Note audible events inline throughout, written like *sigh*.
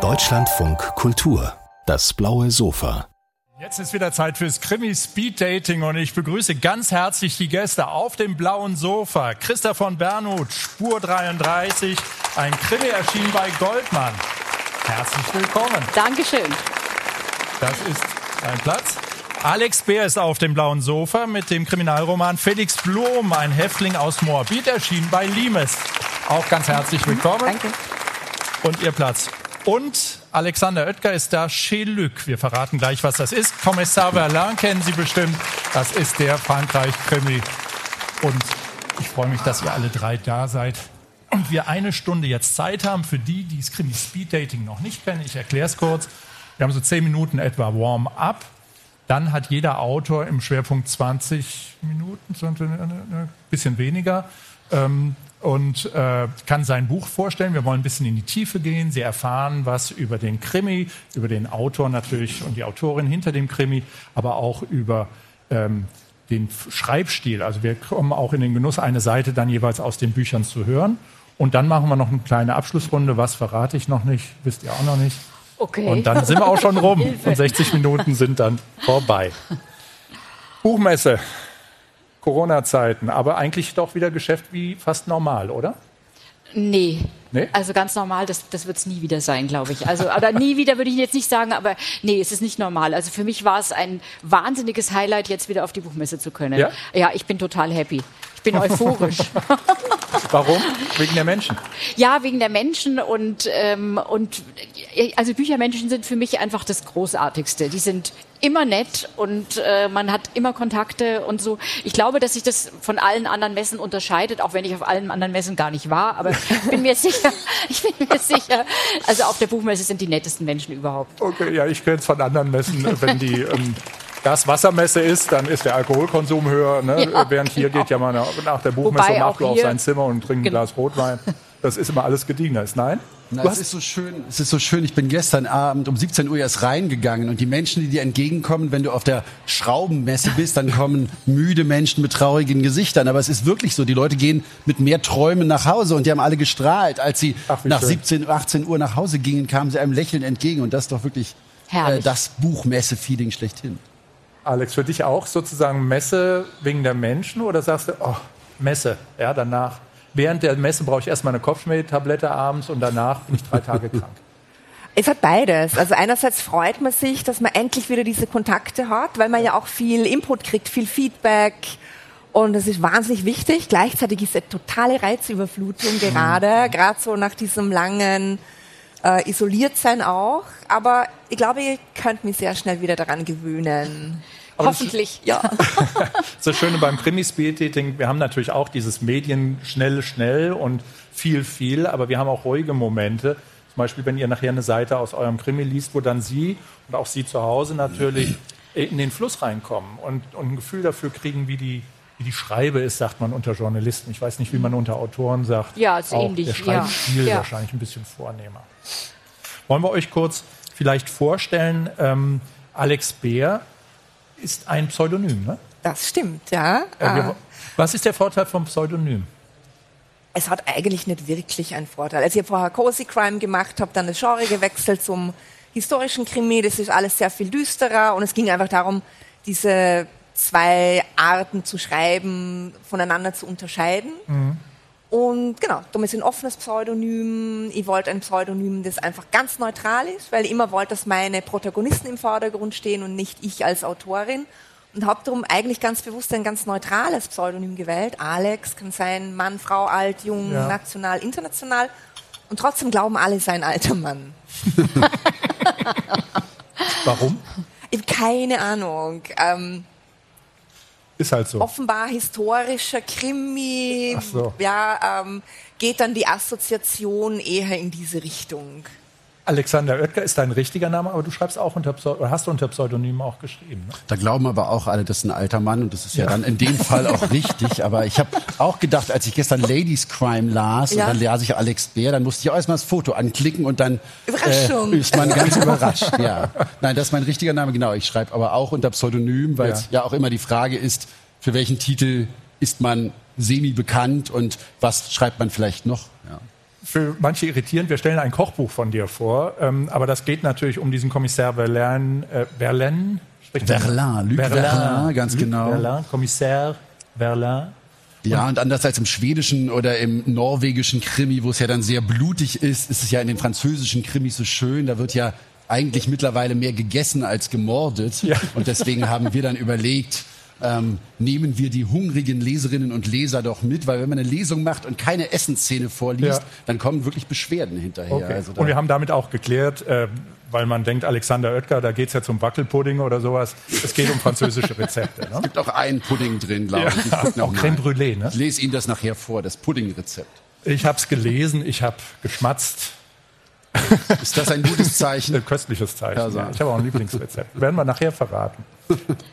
Deutschlandfunk Kultur. Das blaue Sofa. Jetzt ist wieder Zeit fürs Krimi Speed Dating und ich begrüße ganz herzlich die Gäste auf dem blauen Sofa. Christa von Bernhut, Spur 33, ein Krimi erschienen bei Goldmann. Herzlich willkommen. Dankeschön. Das ist dein Platz. Alex Bär ist auf dem blauen Sofa mit dem Kriminalroman Felix Blom, ein Häftling aus Moabit, erschienen bei Limes. Auch ganz herzlich willkommen. Danke. Und Ihr Platz. Und Alexander Oetker ist da, Chez Luc. Wir verraten gleich, was das ist. Kommissar Verlin kennen Sie bestimmt. Das ist der Frankreich-Krimi. Und ich freue mich, dass ihr alle drei da seid. Und wir eine Stunde jetzt Zeit haben für die, die das Krimi Speed Dating noch nicht kennen. Ich erkläre es kurz. Wir haben so zehn Minuten etwa Warm-up. Dann hat jeder Autor im Schwerpunkt 20 Minuten, ein bisschen weniger. Ähm, und äh, kann sein Buch vorstellen. Wir wollen ein bisschen in die Tiefe gehen. Sie erfahren was über den Krimi, über den Autor natürlich und die Autorin hinter dem Krimi, aber auch über ähm, den Schreibstil. Also wir kommen auch in den Genuss, eine Seite dann jeweils aus den Büchern zu hören. Und dann machen wir noch eine kleine Abschlussrunde. Was verrate ich noch nicht? Wisst ihr auch noch nicht. Okay. Und dann sind wir auch schon rum. *laughs* Und 60 Minuten sind dann vorbei. *laughs* Buchmesse. Corona-Zeiten, aber eigentlich doch wieder Geschäft wie fast normal, oder? Nee. Nee? Also ganz normal, das, das wird es nie wieder sein, glaube ich. Also, oder nie wieder würde ich jetzt nicht sagen, aber nee, es ist nicht normal. Also für mich war es ein wahnsinniges Highlight, jetzt wieder auf die Buchmesse zu können. Ja? Ja, ich bin total happy. Ich bin euphorisch. *laughs* Warum? Wegen der Menschen. Ja, wegen der Menschen und, ähm, und also Büchermenschen sind für mich einfach das Großartigste. Die sind immer nett und äh, man hat immer Kontakte und so. Ich glaube, dass sich das von allen anderen Messen unterscheidet, auch wenn ich auf allen anderen Messen gar nicht war, aber ich bin mir *laughs* sicher, ich bin mir sicher, also auf der Buchmesse sind die nettesten Menschen überhaupt. Okay, ja, ich kenne es von anderen Messen, wenn die ähm, Gaswassermesse ist, dann ist der Alkoholkonsum höher. Ne? *laughs* Ja, Während hier genau. geht ja mal nach, der Buchmesse macht auf sein Zimmer und trinkt ein Genau. Glas Rotwein. Das ist immer alles gediegener. Ist nein? Na, es ist so schön, es ist so schön. Ich bin gestern Abend um 17 Uhr erst reingegangen und die Menschen, die dir entgegenkommen, wenn du auf der Schraubenmesse bist, dann kommen *laughs* müde Menschen mit traurigen Gesichtern. Aber es ist wirklich so. Die Leute gehen mit mehr Träumen nach Hause und die haben alle gestrahlt. Als sie Ach, nach schön. 17, 18 Uhr nach Hause gingen, kamen sie einem Lächeln entgegen und das ist doch wirklich äh, das Buchmesse-Feeling schlechthin. Alex, für dich auch sozusagen Messe wegen der Menschen oder sagst du, oh, Messe, ja, danach. Während der Messe brauche ich erstmal eine Kopfschmerztablette abends und danach bin ich drei *laughs* Tage krank. Es hat beides. Also einerseits freut man sich, dass man endlich wieder diese Kontakte hat, weil man ja auch viel Input kriegt, viel Feedback. Und das ist wahnsinnig wichtig. Gleichzeitig ist eine totale Reizüberflutung gerade, gerade so nach diesem langen äh, Isoliertsein auch. Aber ich glaube, ihr könnt mich sehr schnell wieder daran gewöhnen. Hoffentlich. Ja. *laughs* Das Schöne beim Krimi-Speed-Dating, wir haben natürlich auch dieses Medien schnell, schnell und viel, viel, aber wir haben auch ruhige Momente. Zum Beispiel, wenn ihr nachher eine Seite aus eurem Krimi liest, wo dann Sie und auch Sie zu Hause natürlich in den Fluss reinkommen und, und ein Gefühl dafür kriegen, wie die, wie die Schreibe ist, sagt man unter Journalisten. Ich weiß nicht, wie man unter Autoren sagt. Ja, ist auch ähnlich, Der. Schreibstil Ja. wahrscheinlich ein bisschen vornehmer. Wollen wir euch kurz vielleicht vorstellen, ähm, Alex Bär ist ein Pseudonym, ne? Das stimmt, ja. Äh, wir- Ah. Was ist der Vorteil vom Pseudonym? es hat eigentlich nicht wirklich einen Vorteil. Also ich habe vorher Cozy Crime gemacht, habe dann das Genre gewechselt zum historischen Krimi. Das ist alles sehr viel düsterer und es ging einfach darum, diese zwei Arten zu schreiben, voneinander zu unterscheiden. Und genau, darum ist ein offenes Pseudonym. Ich wollte ein Pseudonym, das einfach ganz neutral ist, weil ich immer wollte, dass meine Protagonisten im Vordergrund stehen und nicht ich als Autorin. Und habe darum eigentlich ganz bewusst ein ganz neutrales Pseudonym gewählt. Alex kann sein Mann, Frau, alt, jung, Ja. national, international. Und trotzdem glauben alle, es sei ein alter Mann. *laughs* Warum? Ich habe keine Ahnung. Ähm, Ist halt so. offenbar historischer Krimi. Ach so. Ja, ähm, geht dann die Assoziation eher in diese Richtung. Alexander Oetker ist dein richtiger Name, aber du schreibst auch unter Pseudonym, oder hast du unter Pseudonym auch geschrieben. Ne? Da glauben aber auch alle, das ist ein alter Mann und das ist ja, dann in dem Fall auch richtig. Aber ich habe auch gedacht, als ich gestern Ladies Crime las Ja. und dann las ich Alex Bär, dann musste ich auch erstmal das Foto anklicken und dann Überraschung. Äh, ist man ganz überrascht. Ja. Nein, das ist mein richtiger Name, genau. Ich schreibe aber auch unter Pseudonym, weil es ja auch immer die Frage ist, für welchen Titel ist man semi bekannt und was schreibt man vielleicht noch? Ja. Für manche irritierend. Wir stellen ein Kochbuch von dir vor, ähm, aber das geht natürlich um diesen Kommissar Verlaine. Äh, Verlaine? Verlaine, Luc Verlaine, ganz Luc genau. Verlaine, Kommissar Verlaine. Ja, und anders als im schwedischen oder im norwegischen Krimi, wo es ja dann sehr blutig ist, ist es ja in den französischen Krimis so schön. Da wird ja eigentlich mittlerweile mehr gegessen als gemordet. Ja. Und deswegen haben wir dann überlegt, ähm, nehmen wir die hungrigen Leserinnen und Leser doch mit, weil wenn man eine Lesung macht und keine Essensszene vorliest, Ja. dann kommen wirklich Beschwerden hinterher. Okay. Also und wir haben damit auch geklärt, äh, weil man denkt, Alexander Oetker, da geht's ja zum Wackelpudding oder sowas. Es geht um französische Rezepte. Ne? gibt auch einen Pudding drin, glaube ich. Ja, Ich auch. Creme Brûlée, ne? Ich lese Ihnen das nachher vor, das Puddingrezept. Ich habe es gelesen, ich habe geschmatzt. Ist das ein gutes Zeichen? köstliches Zeichen. Ja, so. Ich habe auch ein Lieblingsrezept. Werden wir nachher verraten.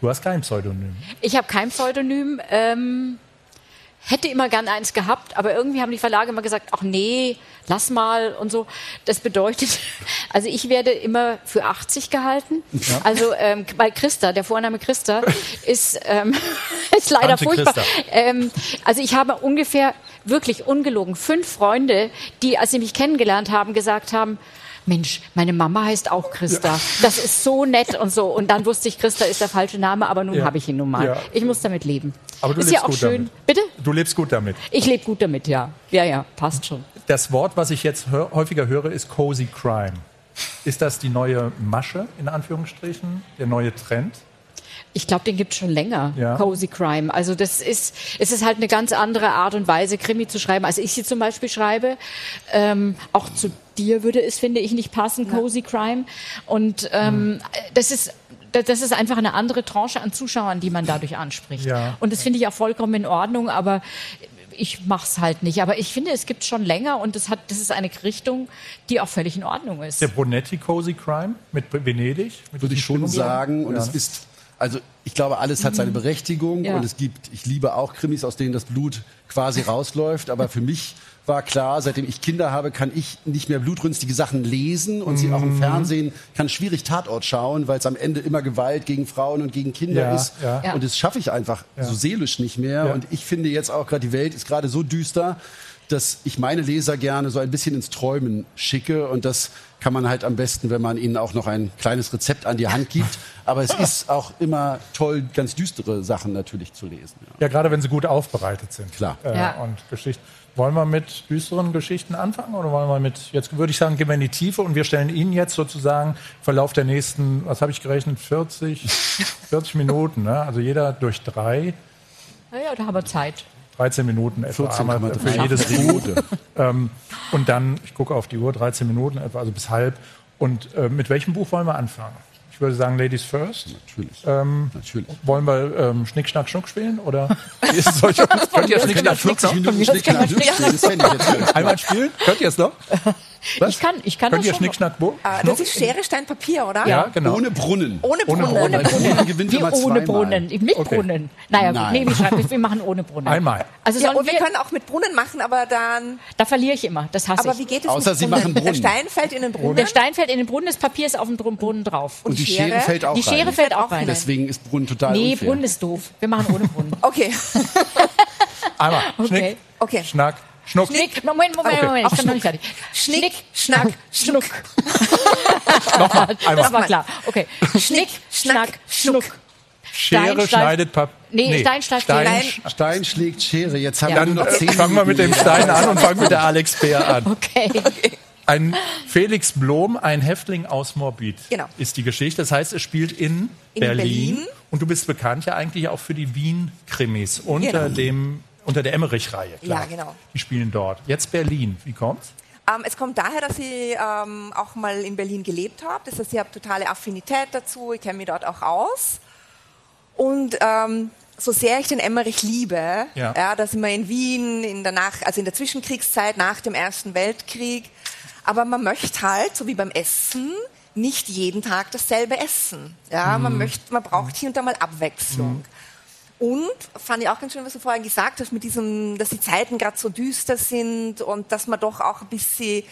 Du hast kein Pseudonym. Ich habe kein Pseudonym. Ähm, hätte immer gern eins gehabt, aber irgendwie haben die Verlage immer gesagt, ach nee, lass mal und so. Das bedeutet, *laughs* also ich werde immer für 80 gehalten. Also ähm, bei Christa, der Vorname Christa *laughs* ist, ähm, *laughs* ist leider Tante furchtbar. Ähm, also ich habe ungefähr, wirklich ungelogen, fünf Freunde, die, als sie mich kennengelernt haben, gesagt haben, Mensch, meine Mama heißt auch Christa. Das ist so nett und so. Und dann wusste ich, Christa ist der falsche Name, aber nun Ja. habe ich ihn nun mal. Ja. Ich muss damit leben. Aber du ist lebst ja auch gut schön. damit. Bitte? Du lebst gut damit. Ich lebe gut damit, ja. Ja, ja, passt schon. Das Wort, was ich jetzt hör, häufiger höre, ist Cozy Crime. Ist das die neue Masche, in Anführungsstrichen, der neue Trend? Ich glaube, den gibt es schon länger, Ja. Cozy Crime. Also das ist, es ist halt eine ganz andere Art und Weise, Krimi zu schreiben, als ich sie zum Beispiel schreibe. Ähm, auch zu dir würde es, finde ich, nicht passen, Cozy Crime. Und ähm, das ist das ist einfach eine andere Tranche an Zuschauern, die man dadurch anspricht. Ja. Und das finde ich auch vollkommen in Ordnung, aber ich mache es halt nicht. Aber ich finde, es gibt schon länger und das, hat, das ist eine Richtung, die auch völlig in Ordnung ist. Der Brunetti Cozy Crime mit Venedig? Mit würde ich schon Stimmungsbild? sagen. Und Ja. es ist, also ich glaube, alles hat seine Berechtigung Ja. und es gibt, ich liebe auch Krimis, aus denen das Blut quasi rausläuft. Aber für mich war klar, seitdem ich Kinder habe, kann ich nicht mehr blutrünstige Sachen lesen und sie auch im Fernsehen kann schwierig Tatort schauen, weil es am Ende immer Gewalt gegen Frauen und gegen Kinder Ja, ist. ja. Ja. Und das schaffe ich einfach so seelisch nicht mehr. Ja. Und ich finde jetzt auch gerade, die Welt ist gerade so düster, dass ich meine Leser gerne so ein bisschen ins Träumen schicke. Und das kann man halt am besten, wenn man ihnen auch noch ein kleines Rezept an die Hand gibt. Aber es ist auch immer toll, ganz düstere Sachen natürlich zu lesen. Ja. Ja, gerade wenn sie gut aufbereitet sind. Klar. Äh, Ja. Und Geschichten. Wollen wir mit düsteren Geschichten anfangen oder wollen wir mit, jetzt würde ich sagen, gehen wir in die Tiefe und wir stellen Ihnen jetzt sozusagen im Verlauf der nächsten, was habe ich gerechnet, 40, 40 *laughs* Minuten, ne? also jeder durch drei, Naja, da haben wir Zeit. 13 Minuten etwa 14,3 einmal für jedes Buch. Ähm, und dann, ich gucke auf die Uhr, 13 Minuten etwa, also bis halb. Und äh, mit welchem Buch wollen wir anfangen? Ich würde sagen Ladies First. Natürlich. Ähm, Natürlich. Wollen wir ähm, Schnick, Schnack, Schnuck spielen? Oder *laughs* ist es euch? Könnt ihr Schnick, Schnack, Schnuck gut. *laughs* Einmal spielen? Könnt ihr es noch? *laughs* Ich kann, ich kann Könnt das ihr schon Schnick, Schnack? Ah, das ist Schere, Stein, Papier, oder? Ja, genau. Ohne Brunnen. Ohne Ohne Brunnen. Brunnen. Weil Brunnen gewinnt Wie immer ohne zweimal. Brunnen, mit Okay. Brunnen. Naja, gut, Nein. nee, wir, schreiben, wir machen ohne Brunnen. Einmal. Also Ja, und wir wir, können auch mit Brunnen machen, aber dann. da verliere ich immer, das hasse Aber ich. wie geht es Außer mit Sie Brunnen? machen Brunnen. Der Stein fällt in den Brunnen. Der Stein fällt in den Brunnen, das Papier ist auf dem Brunnen drauf. Und die Schere fällt auch Die Schere rein. fällt auch rein. Deswegen ist Brunnen total Nee, unfair. Brunnen ist doof. Wir machen ohne Brunnen. Okay. *laughs* Einmal. Okay. Schnick, Okay. Schnack, Schnuck. Schnick, Moment, Moment, Okay. Moment, ich bin noch nicht fertig. Schnick, Schnack, Schnuck. *laughs* Nochmal. Das Einmal. war klar. Okay. Schnick, Schnack, Schnuck. Schere Stein, Stein- schneidet Papier. Nee, Stein schneidet Stein, Stein. Stein schlägt Schere. Jetzt haben Ja. wir nur noch Dann zehn äh, fangen wir mit dem. Stein an und fangen mit der Alex Bär an. *laughs* Okay. Ein Felix Blom, ein Häftling aus Morbid, Genau. ist die Geschichte. Das heißt, es spielt in, In Berlin. Berlin. Und du bist bekannt ja eigentlich auch für die Wien-Krimis unter, Genau. dem, unter der Emmerich-Reihe. klar. Ja, genau. Die spielen dort. Jetzt Berlin. Wie kommt's? Ähm, es kommt daher, dass ich ähm, auch mal in Berlin gelebt habe. Das heißt, ich habe totale Affinität dazu. Ich kenne mich dort auch aus. Und ähm, so sehr ich den Emmerich liebe, Ja. ja. da sind wir in Wien, in der Nach also in der Zwischenkriegszeit, nach dem Ersten Weltkrieg. Aber man möchte halt, so wie beim Essen, nicht jeden Tag dasselbe essen. Ja, man möchte, man braucht hier und da mal Abwechslung. Und fand ich auch ganz schön, was du vorhin gesagt hast, mit diesem, dass die Zeiten gerade so düster sind und dass man doch auch ein bisschen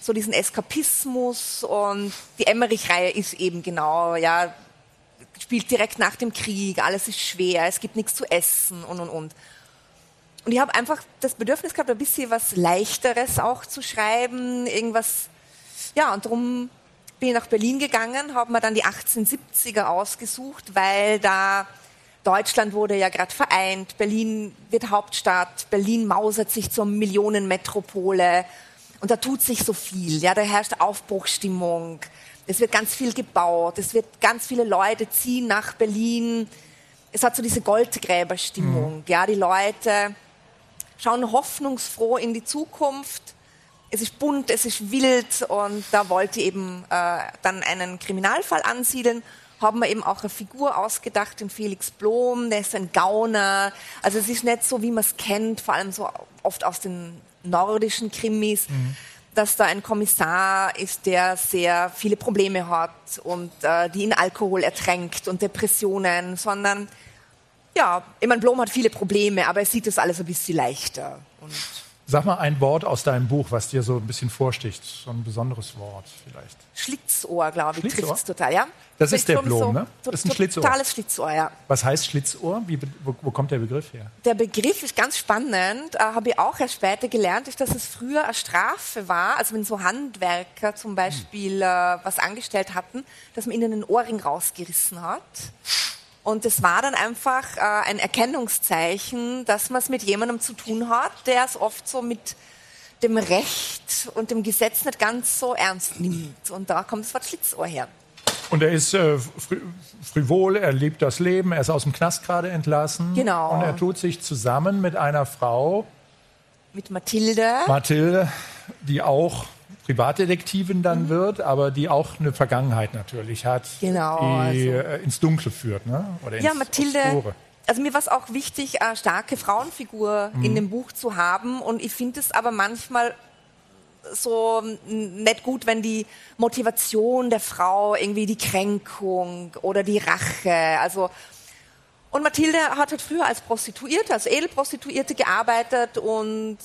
so diesen Eskapismus und die Emmerich-Reihe ist eben genau, ja, spielt direkt nach dem Krieg, alles ist schwer, es gibt nichts zu essen und und und. Und ich habe einfach das Bedürfnis gehabt, ein bisschen was Leichteres auch zu schreiben, irgendwas, ja, und darum bin ich nach Berlin gegangen, habe mir dann die 1870er ausgesucht, weil da Deutschland wurde ja gerade vereint, Berlin wird Hauptstadt, Berlin mausert sich zur Millionenmetropole und da tut sich so viel, ja, da herrscht Aufbruchstimmung, es wird ganz viel gebaut, es wird ganz viele Leute ziehen nach Berlin, es hat so diese Goldgräberstimmung, mhm. ja, die Leute schauen hoffnungsfroh in die Zukunft. Es ist bunt, es ist wild und da wollte ich eben äh, dann einen Kriminalfall ansiedeln. Haben wir eben auch eine Figur ausgedacht, den Felix Blom, der ist ein Gauner. Also es ist nicht so, wie man es kennt, vor allem so oft aus den nordischen Krimis, mhm. dass da ein Kommissar ist, der sehr viele Probleme hat und äh, die in Alkohol ertränkt und Depressionen, sondern ja, ich meine, Blom hat viele Probleme, aber er sieht das alles ein bisschen leichter. Und Sag mal ein Wort aus deinem Buch, was dir so ein bisschen vorsticht. So ein besonderes Wort vielleicht. Schlitzohr, glaube ich, trifft es total, ja? Das ist der Blom, so, ne? Das ist ein Schlitzohr. Totales Schlitzohr, ja. Was heißt Schlitzohr? Wie, wo, wo, kommt der Begriff her? Der Begriff ist ganz spannend, äh, habe ich auch erst später gelernt, ist, dass es früher eine Strafe war, also wenn so Handwerker zum Beispiel hm. äh, was angestellt hatten, dass man ihnen einen Ohrring rausgerissen hat. Und es war dann einfach äh, ein Erkennungszeichen, dass man es mit jemandem zu tun hat, der es oft so mit dem Recht und dem Gesetz nicht ganz so ernst nimmt. Und da kommt das Wort Schlitzohr her. Und er ist äh, frivol, er liebt das Leben, er ist aus dem Knast gerade entlassen. Genau. Und er tut sich zusammen mit einer Frau. Mit Mathilde. Mathilde, die auch Privatdetektivin dann mhm. wird, aber die auch eine Vergangenheit natürlich hat, genau, die also. Äh, ins Dunkle führt. Ne? Oder ins ja, Mathilde. Also mir war es auch wichtig, eine starke Frauenfigur mhm. in dem Buch zu haben. Und ich finde es aber manchmal so nicht gut, wenn die Motivation der Frau irgendwie die Kränkung oder die Rache, also und Mathilde hat halt früher als Prostituierte, als Edelprostituierte gearbeitet und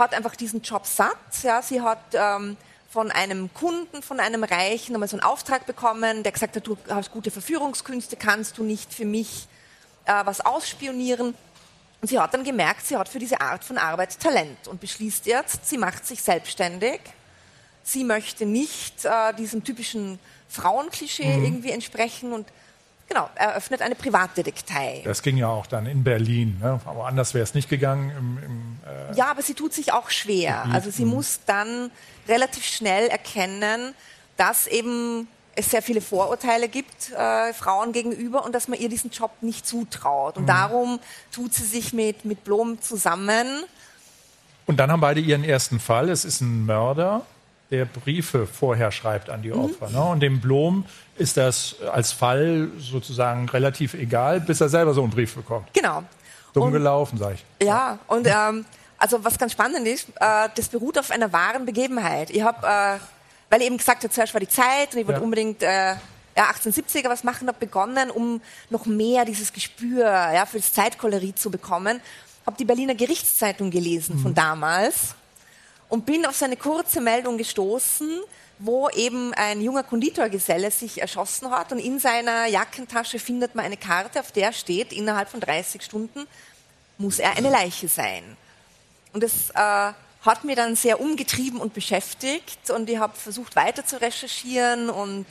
hat einfach diesen Job satt. Ja, sie hat ähm, von einem Kunden, von einem Reichen einmal so einen Auftrag bekommen, der gesagt hat, du hast gute Verführungskünste, kannst du nicht für mich äh, was ausspionieren? Und sie hat dann gemerkt, sie hat für diese Art von Arbeit Talent und beschließt jetzt, sie macht sich selbstständig. Sie möchte nicht äh, diesem typischen Frauenklischee mhm. irgendwie entsprechen und Genau, eröffnet eine Privatdetektei. Das ging ja auch dann in Berlin, ne? aber anders wäre es nicht gegangen. Im, im, äh ja, aber sie tut sich auch schwer. Gebiet. Also sie mhm. muss dann relativ schnell erkennen, dass eben es sehr viele Vorurteile gibt äh, Frauen gegenüber und dass man ihr diesen Job nicht zutraut. Und mhm. darum tut sie sich mit, mit Blom zusammen. Und dann haben beide ihren ersten Fall. Es ist ein Mörder der Briefe vorher schreibt an die mhm. Opfer. Mhm. Ne? Und dem Blom ist das als Fall sozusagen relativ egal, bis er selber so einen Brief bekommt. Genau. Dumm und, gelaufen, sage ich. Ja, und ähm, also was ganz spannend ist, äh, das beruht auf einer wahren Begebenheit. Ich habe, äh, weil ich eben gesagt habe, zuerst war die Zeit und ich wollte ja. unbedingt äh, ja, 1870er was machen, habe begonnen, um noch mehr dieses Gespür ja, für das Zeitcholerie zu bekommen. Habe die Berliner Gerichtszeitung gelesen mhm. von damals und bin auf seine kurze Meldung gestoßen, wo eben ein junger Konditorgeselle sich erschossen hat und in seiner Jackentasche findet man eine Karte, auf der steht, innerhalb von 30 Stunden muss er eine Leiche sein. Und das äh, hat mir dann sehr umgetrieben und beschäftigt und ich habe versucht weiter zu recherchieren und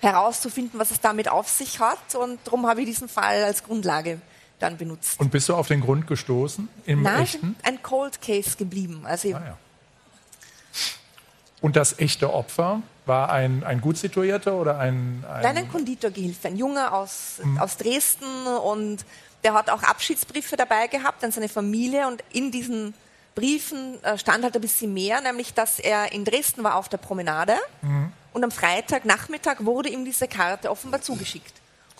herauszufinden, was es damit auf sich hat und darum habe ich diesen Fall als Grundlage dann benutzt. Und bist du auf den Grund gestoßen im Nein, echten? ein Cold Case geblieben. Also ah, ja. Und das echte Opfer war ein, ein gut situierter oder ein... ein Nein, ein Konditorgehilfe, ein Junge aus, mhm. aus Dresden und der hat auch Abschiedsbriefe dabei gehabt an seine Familie und in diesen Briefen äh, stand halt ein bisschen mehr, nämlich dass er in Dresden war auf der Promenade mhm. und am Freitagnachmittag wurde ihm diese Karte offenbar zugeschickt.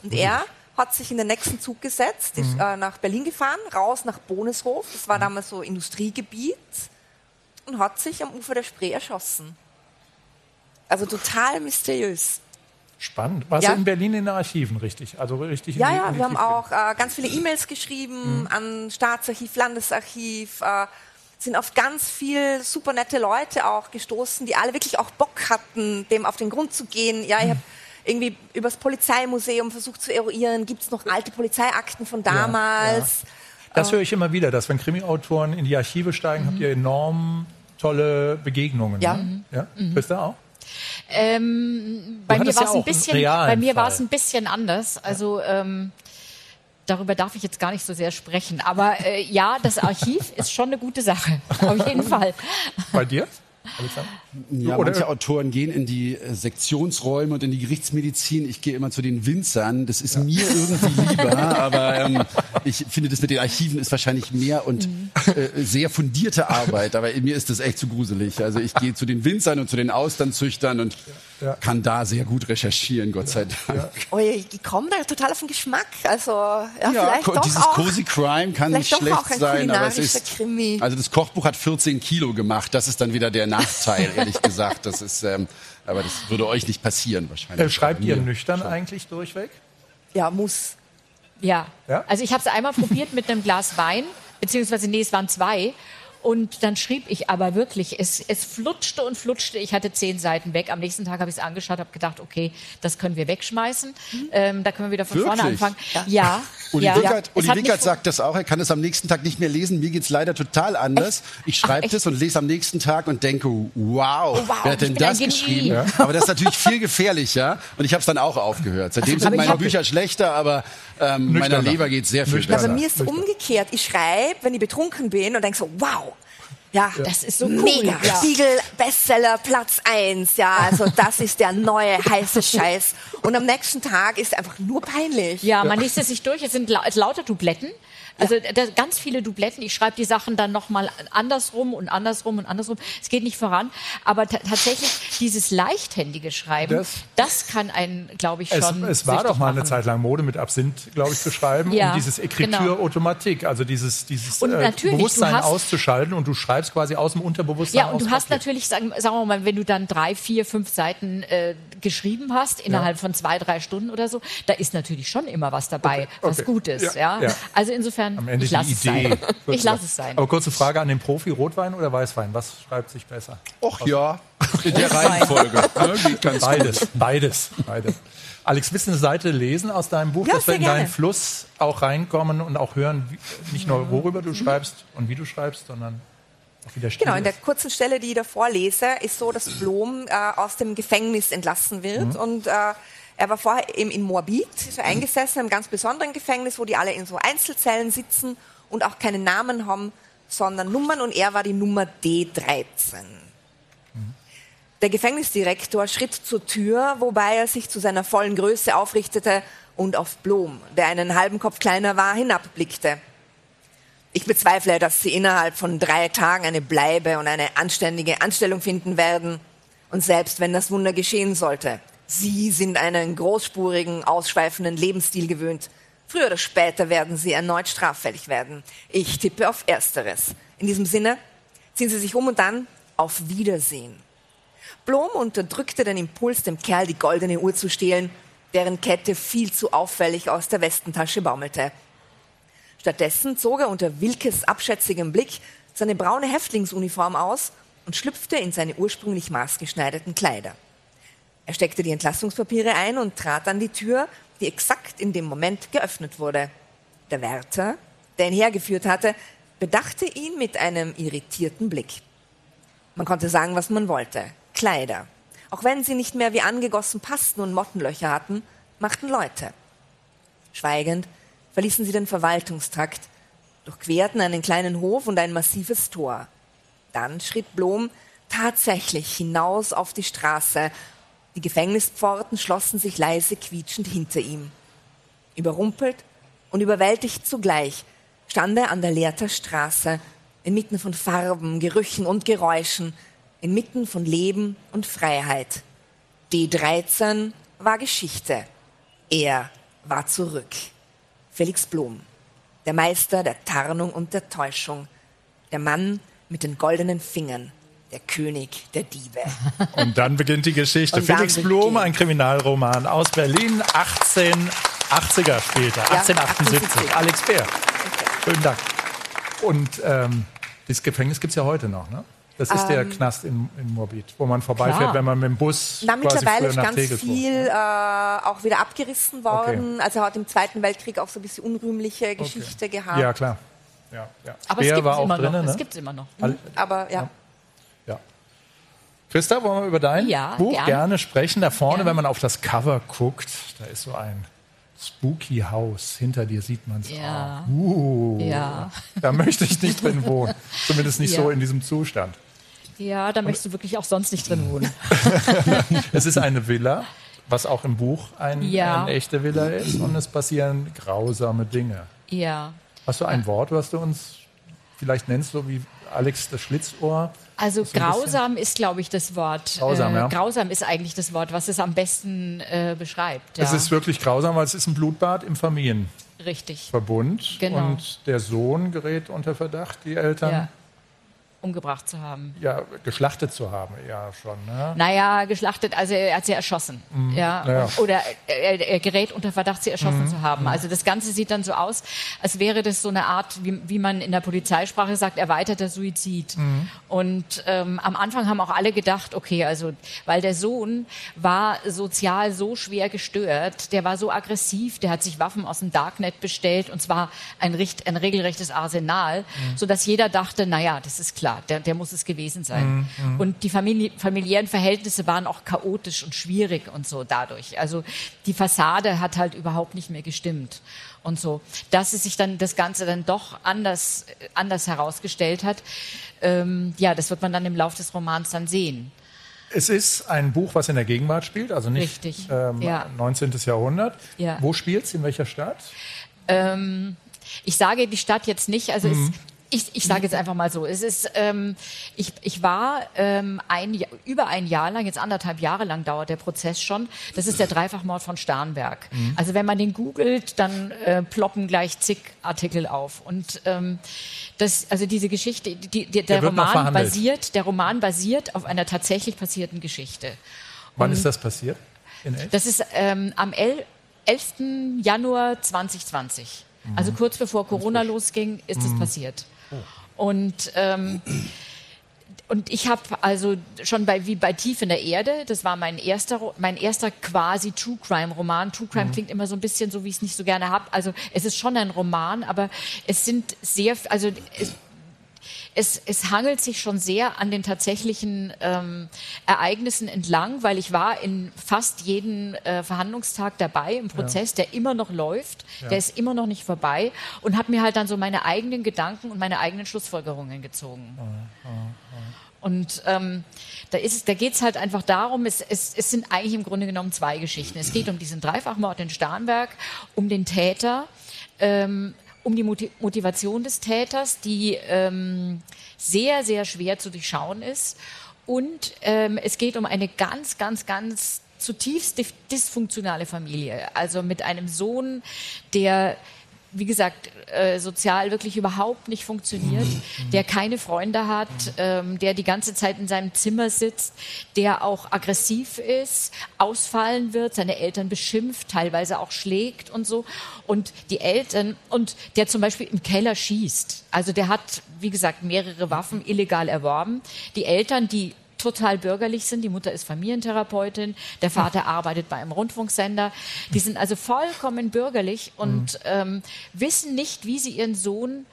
Und mhm. er hat sich in den nächsten Zug gesetzt, ist mhm. äh, nach Berlin gefahren, raus nach Boneshof, das war mhm. damals so Industriegebiet, und hat sich am Ufer der Spree erschossen. Also total mysteriös. Spannend. Warst ja. du in Berlin in den Archiven, richtig? Also richtig ja, ja, wir haben auch äh, ganz viele E-Mails geschrieben mhm. an Staatsarchiv, Landesarchiv, äh, sind auf ganz viel super nette Leute auch gestoßen, die alle wirklich auch Bock hatten, dem auf den Grund zu gehen. Ja, ich mhm. habe irgendwie übers Polizeimuseum versucht zu eruieren, gibt es noch alte Polizeiakten von damals? Ja, ja Das höre ich immer wieder, dass wenn Krimi-Autoren in die Archive steigen, habt ihr enorm tolle Begegnungen. Ja. Ne? ja? Christa auch? Ähm, bei mir ja ein bisschen, bei mir war es ein bisschen anders. Also ähm, darüber darf ich jetzt gar nicht so sehr sprechen. Aber äh, ja, das Archiv *laughs* ist schon eine gute Sache. Auf jeden *laughs* Fall. Bei dir? Alexander? Ja, Oder- manche Autoren gehen in die äh, Sektionsräume und in die Gerichtsmedizin. Ich gehe immer zu den Winzern. Das ist mir irgendwie lieber, *laughs* aber ähm, ich finde, das mit den Archiven ist wahrscheinlich mehr und äh, sehr fundierte Arbeit. Aber mir ist das echt zu gruselig. Also ich gehe zu den Winzern und zu den Austernzüchtern und Ja. kann da sehr gut recherchieren, Gott sei Dank. Oh, ich komme da total auf den Geschmack. Also, ja, Ja, vielleicht doch dieses auch. Cozy Crime kann nicht schlecht auch ein sein, aber es ist. Krimi. Also das Kochbuch hat 14 Kilo gemacht. Das ist dann wieder der Nachteil, *laughs* ehrlich gesagt. Das ist, ähm, aber das würde euch nicht passieren wahrscheinlich. Äh, schreibt ihr nüchtern schon. eigentlich durchweg? Ja, muss. Ja. Ja? Also ich habe es einmal probiert mit einem Glas Wein, beziehungsweise nee, es waren zwei. Und dann schrieb ich aber wirklich, es, es flutschte und flutschte. Ich hatte zehn Seiten weg. Am nächsten Tag habe ich es angeschaut, habe gedacht, okay, das können wir wegschmeißen. Ähm, da können wir wieder von vorne Wirklich? anfangen. Ja. Uli ja. Wickert, Es Uli Wickert sagt das auch, er kann es am nächsten Tag nicht mehr lesen. Mir geht's leider total anders. Ich schreibe echt? das und lese am nächsten Tag und denke, wow, wow, wer hat denn das geschrieben? Ja. Aber das ist natürlich viel gefährlicher und ich habe es dann auch aufgehört. Seitdem sind aber meine Bücher schlechter, aber ähm, meiner. Leber geht's sehr viel besser. Bei mir ist es umgekehrt. Ich schreibe, wenn ich betrunken bin und denke so, wow. Ja, Das ist so cool. mega. Ja. Spiegel Bestseller Platz eins. Ja, also *laughs* das ist der neue heiße Scheiß. Und am nächsten Tag ist einfach nur peinlich. Ja, man liest es sich durch. Es sind lau lauter Dubletten. Also da, ganz viele Dubletten. Ich schreibe die Sachen dann nochmal andersrum und andersrum und andersrum. Es geht nicht voran. Aber ta- tatsächlich dieses leichthändige Schreiben, Das- das, kann einen, glaube ich, Es, schon es war süchtig doch mal eine machen. Zeit lang Mode mit Absinth, glaube ich, zu schreiben. Ja, und dieses Ekritur Automatik, also dieses, dieses äh, Bewusstsein hast- auszuschalten und du schreibst quasi aus dem Unterbewusstsein Ja, und du hast natürlich, sagen, sagen wir mal, wenn du dann drei, vier, fünf Seiten äh, geschrieben hast, innerhalb von zwei, drei Stunden oder so, da ist natürlich schon immer was dabei, was okay. gut ist. Ja, Ja, ja. Also insofern, Am Ende ich die lasse es Idee. sein. Ich lasse es sein. Aber kurze Frage an den Profi, Rotwein oder Weißwein? Was schreibt sich besser? Och ja, in der *laughs* Reihenfolge. Ne. Beides, beides, beides. Alex, willst du eine Seite lesen aus deinem Buch, Ja, dass wir in deinen gerne. Fluss auch reinkommen und auch hören, wie, nicht nur worüber du schreibst und wie du schreibst, sondern auch wie der Genau, in der kurzen Stelle, die ich da vorlese, ist so, dass Blom äh, aus dem Gefängnis entlassen wird. Und äh, er war vorher eben in Moabit, er eingesessen, in einem ganz besonderen Gefängnis, wo die alle in so Einzelzellen sitzen und auch keine Namen haben, sondern Nummern. Und er war die Nummer D13. Der Gefängnisdirektor schritt zur Tür, wobei er sich zu seiner vollen Größe aufrichtete und auf Blom, der einen halben Kopf kleiner war, hinabblickte. Ich bezweifle, dass Sie innerhalb von drei Tagen eine Bleibe und eine anständige Anstellung finden werden. Und selbst wenn das Wunder geschehen sollte, Sie sind einen großspurigen, ausschweifenden Lebensstil gewöhnt. Früher oder später werden Sie erneut straffällig werden. Ich tippe auf Ersteres. In diesem Sinne, ziehen Sie sich um und dann auf Wiedersehen. Blom unterdrückte den Impuls, dem Kerl die goldene Uhr zu stehlen, deren Kette viel zu auffällig aus der Westentasche baumelte. Stattdessen zog er unter Wilkes abschätzigem Blick seine braune Häftlingsuniform aus und schlüpfte in seine ursprünglich maßgeschneiderten Kleider. Er steckte die Entlassungspapiere ein und trat an die Tür, die exakt in dem Moment geöffnet wurde. Der Wärter, der ihn hergeführt hatte, bedachte ihn mit einem irritierten Blick. Man konnte sagen, was man wollte. Kleider. Auch wenn sie nicht mehr wie angegossen passten und Mottenlöcher hatten, machten Leute. Schweigend verließen sie den Verwaltungstrakt, durchquerten einen kleinen Hof und ein massives Tor. Dann schritt Blom tatsächlich hinaus auf die Straße. Die Gefängnispforten schlossen sich leise quietschend hinter ihm. Überrumpelt und überwältigt zugleich stand er an der Leerter Straße, inmitten von Farben, Gerüchen und Geräuschen, inmitten von Leben und Freiheit. D13 war Geschichte. Er war zurück. Felix Blum, der Meister der Tarnung und der Täuschung, der Mann mit den goldenen Fingern, der König der Diebe. *laughs* Und dann beginnt die Geschichte. Und Felix Blum, ein Kriminalroman aus Berlin, 1880er später, Ja, 1878. 78. Alex Bär. Schönen Dank. Und ähm, das Gefängnis gibt's ja heute noch, ne? Das ist der Knast in, in Moabit, wo man vorbeifährt, Klar. wenn man mit dem Bus Na, quasi mittlerweile ist ganz Tegel fuhr. viel äh, auch wieder abgerissen worden. Okay. Also er hat im Zweiten Weltkrieg auch so ein bisschen unrühmliche Geschichte gehabt. Ja, klar. ja, ja. Aber Speer es gibt war es auch immer drin, noch. ne? Es gibt es immer noch. All- Aber ja. Ja. Christa, wollen wir über dein Ja, Buch gern. gerne sprechen? Da vorne, Gern. wenn man auf das Cover guckt, da ist so ein spooky Haus. Hinter dir sieht man es Ja. auch. Uh, Ja. Da möchte ich nicht drin wohnen. *laughs* Zumindest nicht Ja. so in diesem Zustand. Ja, da möchtest du wirklich auch sonst nicht drin wohnen. *laughs* Es ist eine Villa, was auch im Buch ein, Ja. eine echte Villa ist. Und es passieren grausame Dinge. Ja. Hast du ein Wort, was du uns vielleicht nennst, so wie Alex das Schlitzohr? Also grausam ist, glaube ich, das Wort. Grausam, äh, ja. Grausam ist eigentlich das Wort, was es am besten äh, beschreibt. Ja. Es ist wirklich grausam, weil es ist ein Blutbad im Familienverbund. richtig. Und Genau. der Sohn gerät unter Verdacht, die Eltern Ja. Umgebracht zu haben. ja, geschlachtet zu haben, ja schon. Ne? Naja, geschlachtet, also er hat sie erschossen. Ja. Naja. Oder er, er gerät unter Verdacht, sie erschossen zu haben. Also das Ganze sieht dann so aus, als wäre das so eine Art, wie, wie man in der Polizeisprache sagt, erweiterter Suizid. Und ähm, am Anfang haben auch alle gedacht, okay, also weil der Sohn war sozial so schwer gestört, der war so aggressiv, der hat sich Waffen aus dem Darknet bestellt und zwar ein, ein regelrechtes Arsenal, sodass jeder dachte, naja, das ist klar, der, der muss es gewesen sein. Und die Famili familiären Verhältnisse waren auch chaotisch und schwierig und so dadurch. Also die Fassade hat halt überhaupt nicht mehr gestimmt und so. Dass es sich dann das Ganze dann doch anders, anders herausgestellt hat, ähm, ja, das wird man dann im Laufe des Romans dann sehen. Es ist ein Buch, was in der Gegenwart spielt, also nicht Richtig, ähm, ja. 19. Jahrhundert. Ja. Wo spielt es? In welcher Stadt? Ähm, ich sage die Stadt jetzt nicht, also es, ich, ich sage jetzt einfach mal so, es ist, ähm, ich, ich war ähm, ein, über ein Jahr lang, jetzt anderthalb Jahre lang dauert der Prozess schon, das ist der Dreifachmord von Starnberg. Also wenn man den googelt, dann äh, ploppen gleich zig Artikel auf und ähm, das, also diese Geschichte, die, die, der, Der Roman basiert, der Roman basiert auf einer tatsächlich passierten Geschichte. Wann ist das passiert? In? Das ist ähm, am el 11. Januar 2020. Also kurz bevor Corona losging, ist es passiert. Und ähm, und ich habe also schon bei wie bei Tief in der Erde, das war mein erster mein erster quasi True Crime Roman. True Crime klingt immer so ein bisschen so, wie ich es nicht so gerne habe. Also es ist schon ein Roman, aber es sind sehr also es, es, es hangelt sich schon sehr an den tatsächlichen ähm, Ereignissen entlang, weil ich war in fast jeden äh, Verhandlungstag dabei im Prozess, der immer noch läuft, der ist immer noch nicht vorbei und habe mir halt dann so meine eigenen Gedanken und meine eigenen Schlussfolgerungen gezogen. Und ähm, da, ist da geht es halt einfach darum, es, es, es sind eigentlich im Grunde genommen zwei Geschichten. Es geht um diesen Dreifachmord in Starnberg, um den Täter, ähm, um die Moti- Motivation des Täters, die ähm, sehr, sehr schwer zu durchschauen ist. Und ähm, es geht um eine ganz, ganz, ganz zutiefst dysfunktionale Familie. Also mit einem Sohn, der wie gesagt, äh, sozial wirklich überhaupt nicht funktioniert, der keine Freunde hat, ähm, der die ganze Zeit in seinem Zimmer sitzt, der auch aggressiv ist, ausfallen wird, seine Eltern beschimpft, teilweise auch schlägt und so. Und die Eltern, und der zum Beispiel im Keller schießt. Also der hat, wie gesagt, mehrere Waffen illegal erworben. Die Eltern, die total bürgerlich sind. Die Mutter ist Familientherapeutin, der Vater arbeitet bei einem Rundfunksender. Die sind also vollkommen bürgerlich und ähm, wissen nicht, wie sie ihren Sohn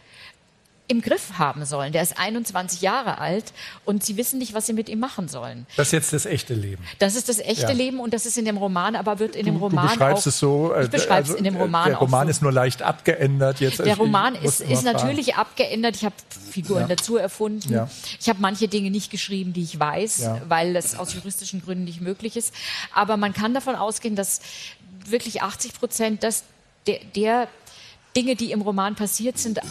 im Griff haben sollen. Der ist 21 Jahre alt und sie wissen nicht, was sie mit ihm machen sollen. Das ist jetzt das echte Leben. Das ist das echte Ja. Leben und das ist in dem Roman, aber wird in dem Roman du beschreibst auch, es so. äh, Ich beschreibe es in dem äh, Roman Der Roman so. ist nur leicht abgeändert jetzt. Der Ich Roman ist, ist natürlich abgeändert. Ich habe Figuren Ja. dazu erfunden. Ja. Ich habe manche Dinge nicht geschrieben, die ich weiß, weil das aus juristischen Gründen nicht möglich ist. Aber man kann davon ausgehen, dass wirklich 80 Prozent des, der, der Dinge, die im Roman passiert sind, äh,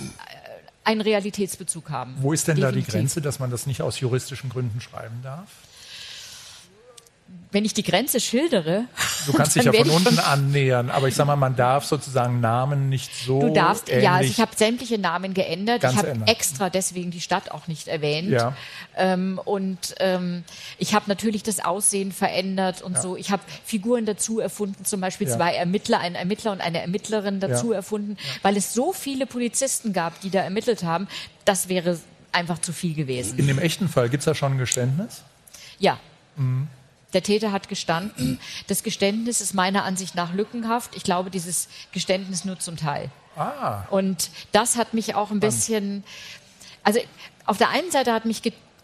einen Realitätsbezug haben. Wo ist denn da die Definitiv. Grenze, dass man das nicht aus juristischen Gründen schreiben darf? Wenn ich die Grenze schildere, Du kannst dich ja von unten annähern, aber ich sag mal, man darf sozusagen Namen nicht so. Du darfst, ja, also ich habe sämtliche Namen geändert. Ich habe extra deswegen die Stadt auch nicht erwähnt. Ja. Ähm, und ähm, ich habe natürlich das Aussehen verändert und so. Ich habe Figuren dazu erfunden, zum Beispiel Ja. zwei Ermittler, einen Ermittler und eine Ermittlerin dazu Ja. erfunden, weil es so viele Polizisten gab, die da ermittelt haben. Das wäre einfach zu viel gewesen. In dem echten Fall gibt es da schon ein Geständnis? Ja. Mhm. Der Täter hat gestanden. Das Geständnis ist meiner Ansicht nach lückenhaft. Ich glaube, dieses Geständnis nur zum Teil. Ah. Und das hat mich auch ein bisschen, also auf der einen Seite hat mich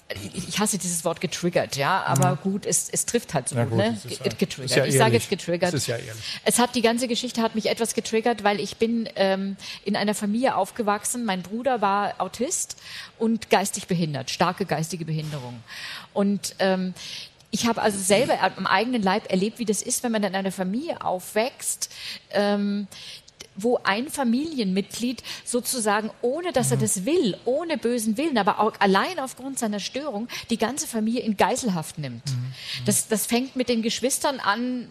ich hasse dieses Wort getriggert, ja, aber mhm. gut, es, es trifft halt so gut, gut, ne? Ja, getriggert. Ja ich sage jetzt getriggert. Es, ja es hat die ganze Geschichte hat mich etwas getriggert, weil ich bin ähm, in einer Familie aufgewachsen. Mein Bruder war Autist und geistig behindert, starke geistige Behinderung. Und ähm, ich habe also selber am eigenen Leib erlebt, wie das ist, wenn man in einer Familie aufwächst, ähm, wo ein Familienmitglied sozusagen, ohne dass er mhm. das will, ohne bösen Willen, aber auch allein aufgrund seiner Störung, die ganze Familie in Geiselhaft nimmt. Mhm. Das, das fängt mit den Geschwistern an,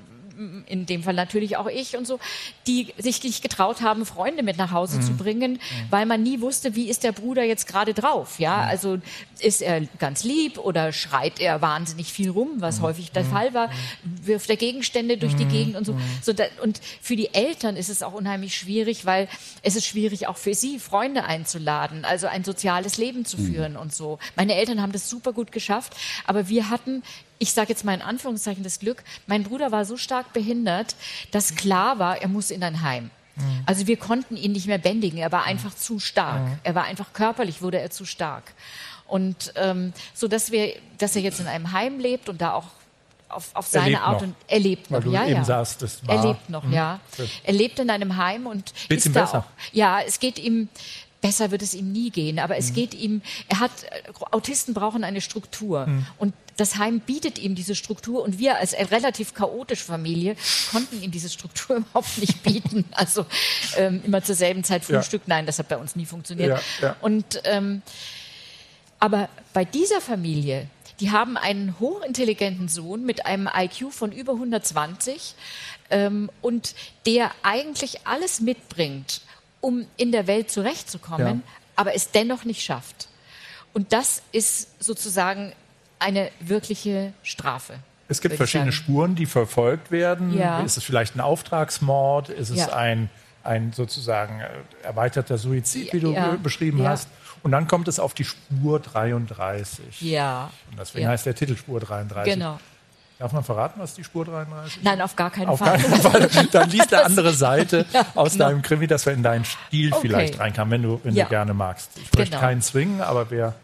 in dem Fall natürlich auch ich und so, die sich nicht getraut haben, Freunde mit nach Hause mhm. zu bringen, mhm. weil man nie wusste, wie ist der Bruder jetzt gerade drauf. Ja, mhm. also ist er ganz lieb oder schreit er wahnsinnig viel rum, was mhm. häufig der mhm. Fall war, wirft er Gegenstände durch die mhm. Gegend und so. so da, und für die Eltern ist es auch unheimlich schwierig, weil es ist schwierig auch für sie, Freunde einzuladen, also ein soziales Leben zu führen und so. Meine Eltern haben das super gut geschafft, aber wir hatten ich sage jetzt mal in Anführungszeichen das Glück, mein Bruder war so stark behindert, dass klar war, er muss in ein Heim. Mhm. Also wir konnten ihn nicht mehr bändigen, er war einfach zu stark. Mhm. Er war einfach körperlich, wurde er zu stark. Und ähm, so, dass wir, dass er jetzt in einem Heim lebt und da auch auf, auf seine Art noch. und er lebt noch. Weil ja, ja. Sagst, das war, er lebt noch, mhm. ja. Er lebt in einem Heim und Geht's ist ihm da besser? auch. Ja, es geht ihm besser wird es ihm nie gehen, aber es mhm. geht ihm, er hat, Autisten brauchen eine Struktur mhm. und das Heim bietet ihm diese Struktur und wir als relativ chaotische Familie konnten ihm diese Struktur *laughs* überhaupt nicht bieten. Also ähm, immer zur selben Zeit Frühstück, ja. nein, das hat bei uns nie funktioniert. Ja, ja. Und ähm, aber bei dieser Familie, die haben einen hochintelligenten Sohn mit einem IQ von über 120 ähm, und der eigentlich alles mitbringt, um in der Welt zurechtzukommen, ja. aber es dennoch nicht schafft. Und das ist sozusagen eine wirkliche Strafe. Es gibt verschiedene Spuren, die verfolgt werden. Ja. Ist es vielleicht ein Auftragsmord? Ist es ja. ein, ein sozusagen äh, erweiterter Suizid, wie du ja. beschrieben hast? Und dann kommt es auf die Spur 33. Ja. Und deswegen heißt der Titel Spur 33. Genau. Darf man verraten, was die Spur 33 ist? Nein, auf gar keinen auf Fall. Keinen Fall. *laughs* Dann liest der andere Seite *laughs* ja, aus genau. deinem Krimi, dass wir in deinen Stil okay. vielleicht reinkamen, wenn du, wenn ja. du gerne magst. Ich möchte genau. keinen zwingen, aber wer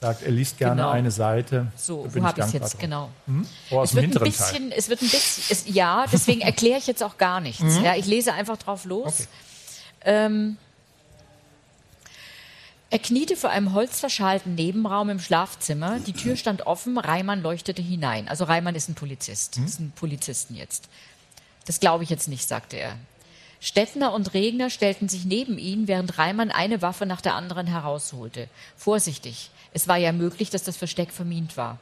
sagt, er liest gerne genau. eine Seite. So, wo habe ich es jetzt? Drum. Genau. Hm? Oh, aus es, wird ein bisschen, es wird ein bisschen, es, ja, deswegen erkläre ich jetzt auch gar nichts. Mhm. Ja, ich lese einfach drauf los. Okay. Ähm, er kniete vor einem holzverschalten Nebenraum im Schlafzimmer. Die Tür stand offen. Reimann leuchtete hinein. Also Reimann ist ein Polizist. Hm? Ist ein Polizisten jetzt. Das glaube ich jetzt nicht, sagte er. Stettner und Regner stellten sich neben ihn, während Reimann eine Waffe nach der anderen herausholte. Vorsichtig. Es war ja möglich, dass das Versteck vermint war.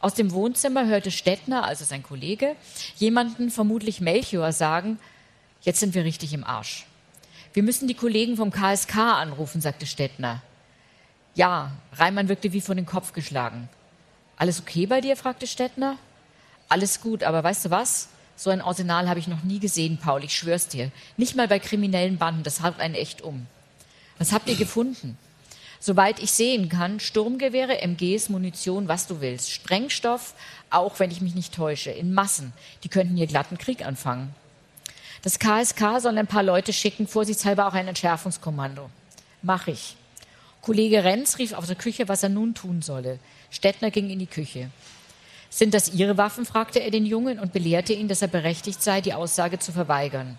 Aus dem Wohnzimmer hörte Stettner, also sein Kollege, jemanden, vermutlich Melchior, sagen, jetzt sind wir richtig im Arsch. Wir müssen die Kollegen vom KSK anrufen, sagte Stettner. Ja, Reimann wirkte wie von den Kopf geschlagen. Alles okay bei dir? fragte Stettner. Alles gut, aber weißt du was? So ein Arsenal habe ich noch nie gesehen, Paul, ich schwör's dir. Nicht mal bei kriminellen Banden, das haut einen echt um. Was habt ihr gefunden? Soweit ich sehen kann, Sturmgewehre, MGs, Munition, was du willst. Sprengstoff, auch wenn ich mich nicht täusche, in Massen. Die könnten hier glatten Krieg anfangen. Das KSK soll ein paar Leute schicken, vorsichtshalber auch ein Entschärfungskommando. Mach ich. Kollege Renz rief aus der Küche, was er nun tun solle. Stettner ging in die Küche. Sind das Ihre Waffen? fragte er den Jungen und belehrte ihn, dass er berechtigt sei, die Aussage zu verweigern.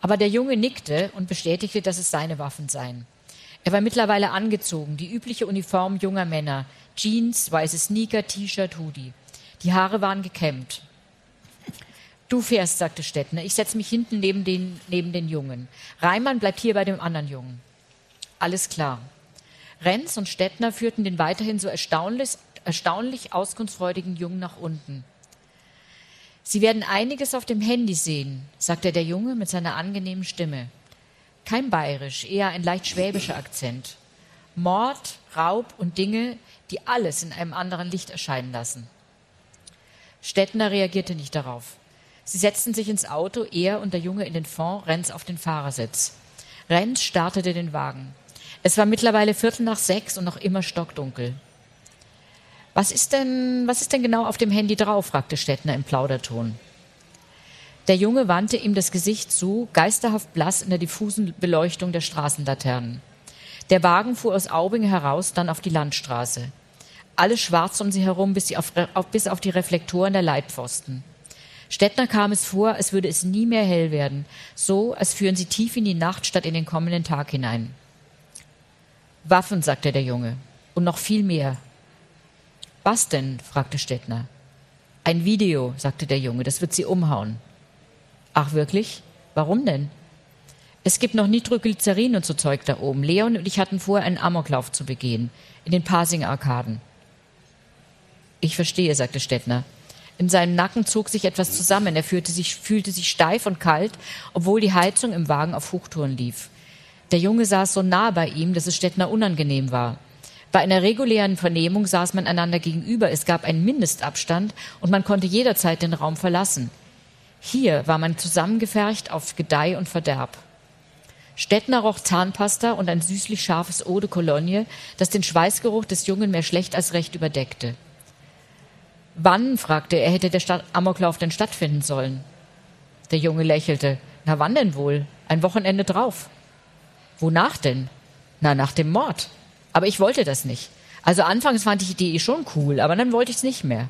Aber der Junge nickte und bestätigte, dass es seine Waffen seien. Er war mittlerweile angezogen, die übliche Uniform junger Männer. Jeans, weiße Sneaker, T-Shirt, Hoodie. Die Haare waren gekämmt. Du fährst, sagte Stettner. Ich setze mich hinten neben den, neben den Jungen. Reimann bleibt hier bei dem anderen Jungen. Alles klar. Renz und Stettner führten den weiterhin so erstaunlich, erstaunlich auskunftsfreudigen Jungen nach unten. Sie werden einiges auf dem Handy sehen, sagte der Junge mit seiner angenehmen Stimme. Kein bayerisch, eher ein leicht schwäbischer Akzent. Mord, Raub und Dinge, die alles in einem anderen Licht erscheinen lassen. Stettner reagierte nicht darauf. Sie setzten sich ins Auto, er und der Junge in den Fond, Renz auf den Fahrersitz. Renz startete den Wagen. Es war mittlerweile Viertel nach sechs und noch immer stockdunkel. Was ist denn, was ist denn genau auf dem Handy drauf? fragte Stettner im Plauderton. Der Junge wandte ihm das Gesicht zu, geisterhaft blass in der diffusen Beleuchtung der Straßenlaternen. Der Wagen fuhr aus Aubing heraus, dann auf die Landstraße. Alles schwarz um sie herum, bis, auf, bis auf die Reflektoren der Leitpfosten. Stettner kam es vor, als würde es nie mehr hell werden, so als führen sie tief in die Nacht statt in den kommenden Tag hinein. Waffen, sagte der Junge, und noch viel mehr. Was denn? fragte Stettner. Ein Video, sagte der Junge, das wird sie umhauen. Ach wirklich? Warum denn? Es gibt noch Nitroglycerin und so Zeug da oben. Leon und ich hatten vor, einen Amoklauf zu begehen. In den Pasing-Arkaden. Ich verstehe, sagte Stettner. In seinem Nacken zog sich etwas zusammen. Er fühlte sich, fühlte sich steif und kalt, obwohl die Heizung im Wagen auf Hochtouren lief. Der Junge saß so nah bei ihm, dass es Stettner unangenehm war. Bei einer regulären Vernehmung saß man einander gegenüber. Es gab einen Mindestabstand und man konnte jederzeit den Raum verlassen. Hier war man zusammengefercht auf Gedeih und Verderb. Stettner roch Zahnpasta und ein süßlich scharfes Eau de Cologne, das den Schweißgeruch des Jungen mehr schlecht als recht überdeckte. Wann, fragte er, hätte der Stadt Amoklauf denn stattfinden sollen? Der Junge lächelte. Na wann denn wohl? Ein Wochenende drauf. Wonach denn? Na, nach dem Mord. Aber ich wollte das nicht. Also anfangs fand ich die Idee schon cool, aber dann wollte ich es nicht mehr.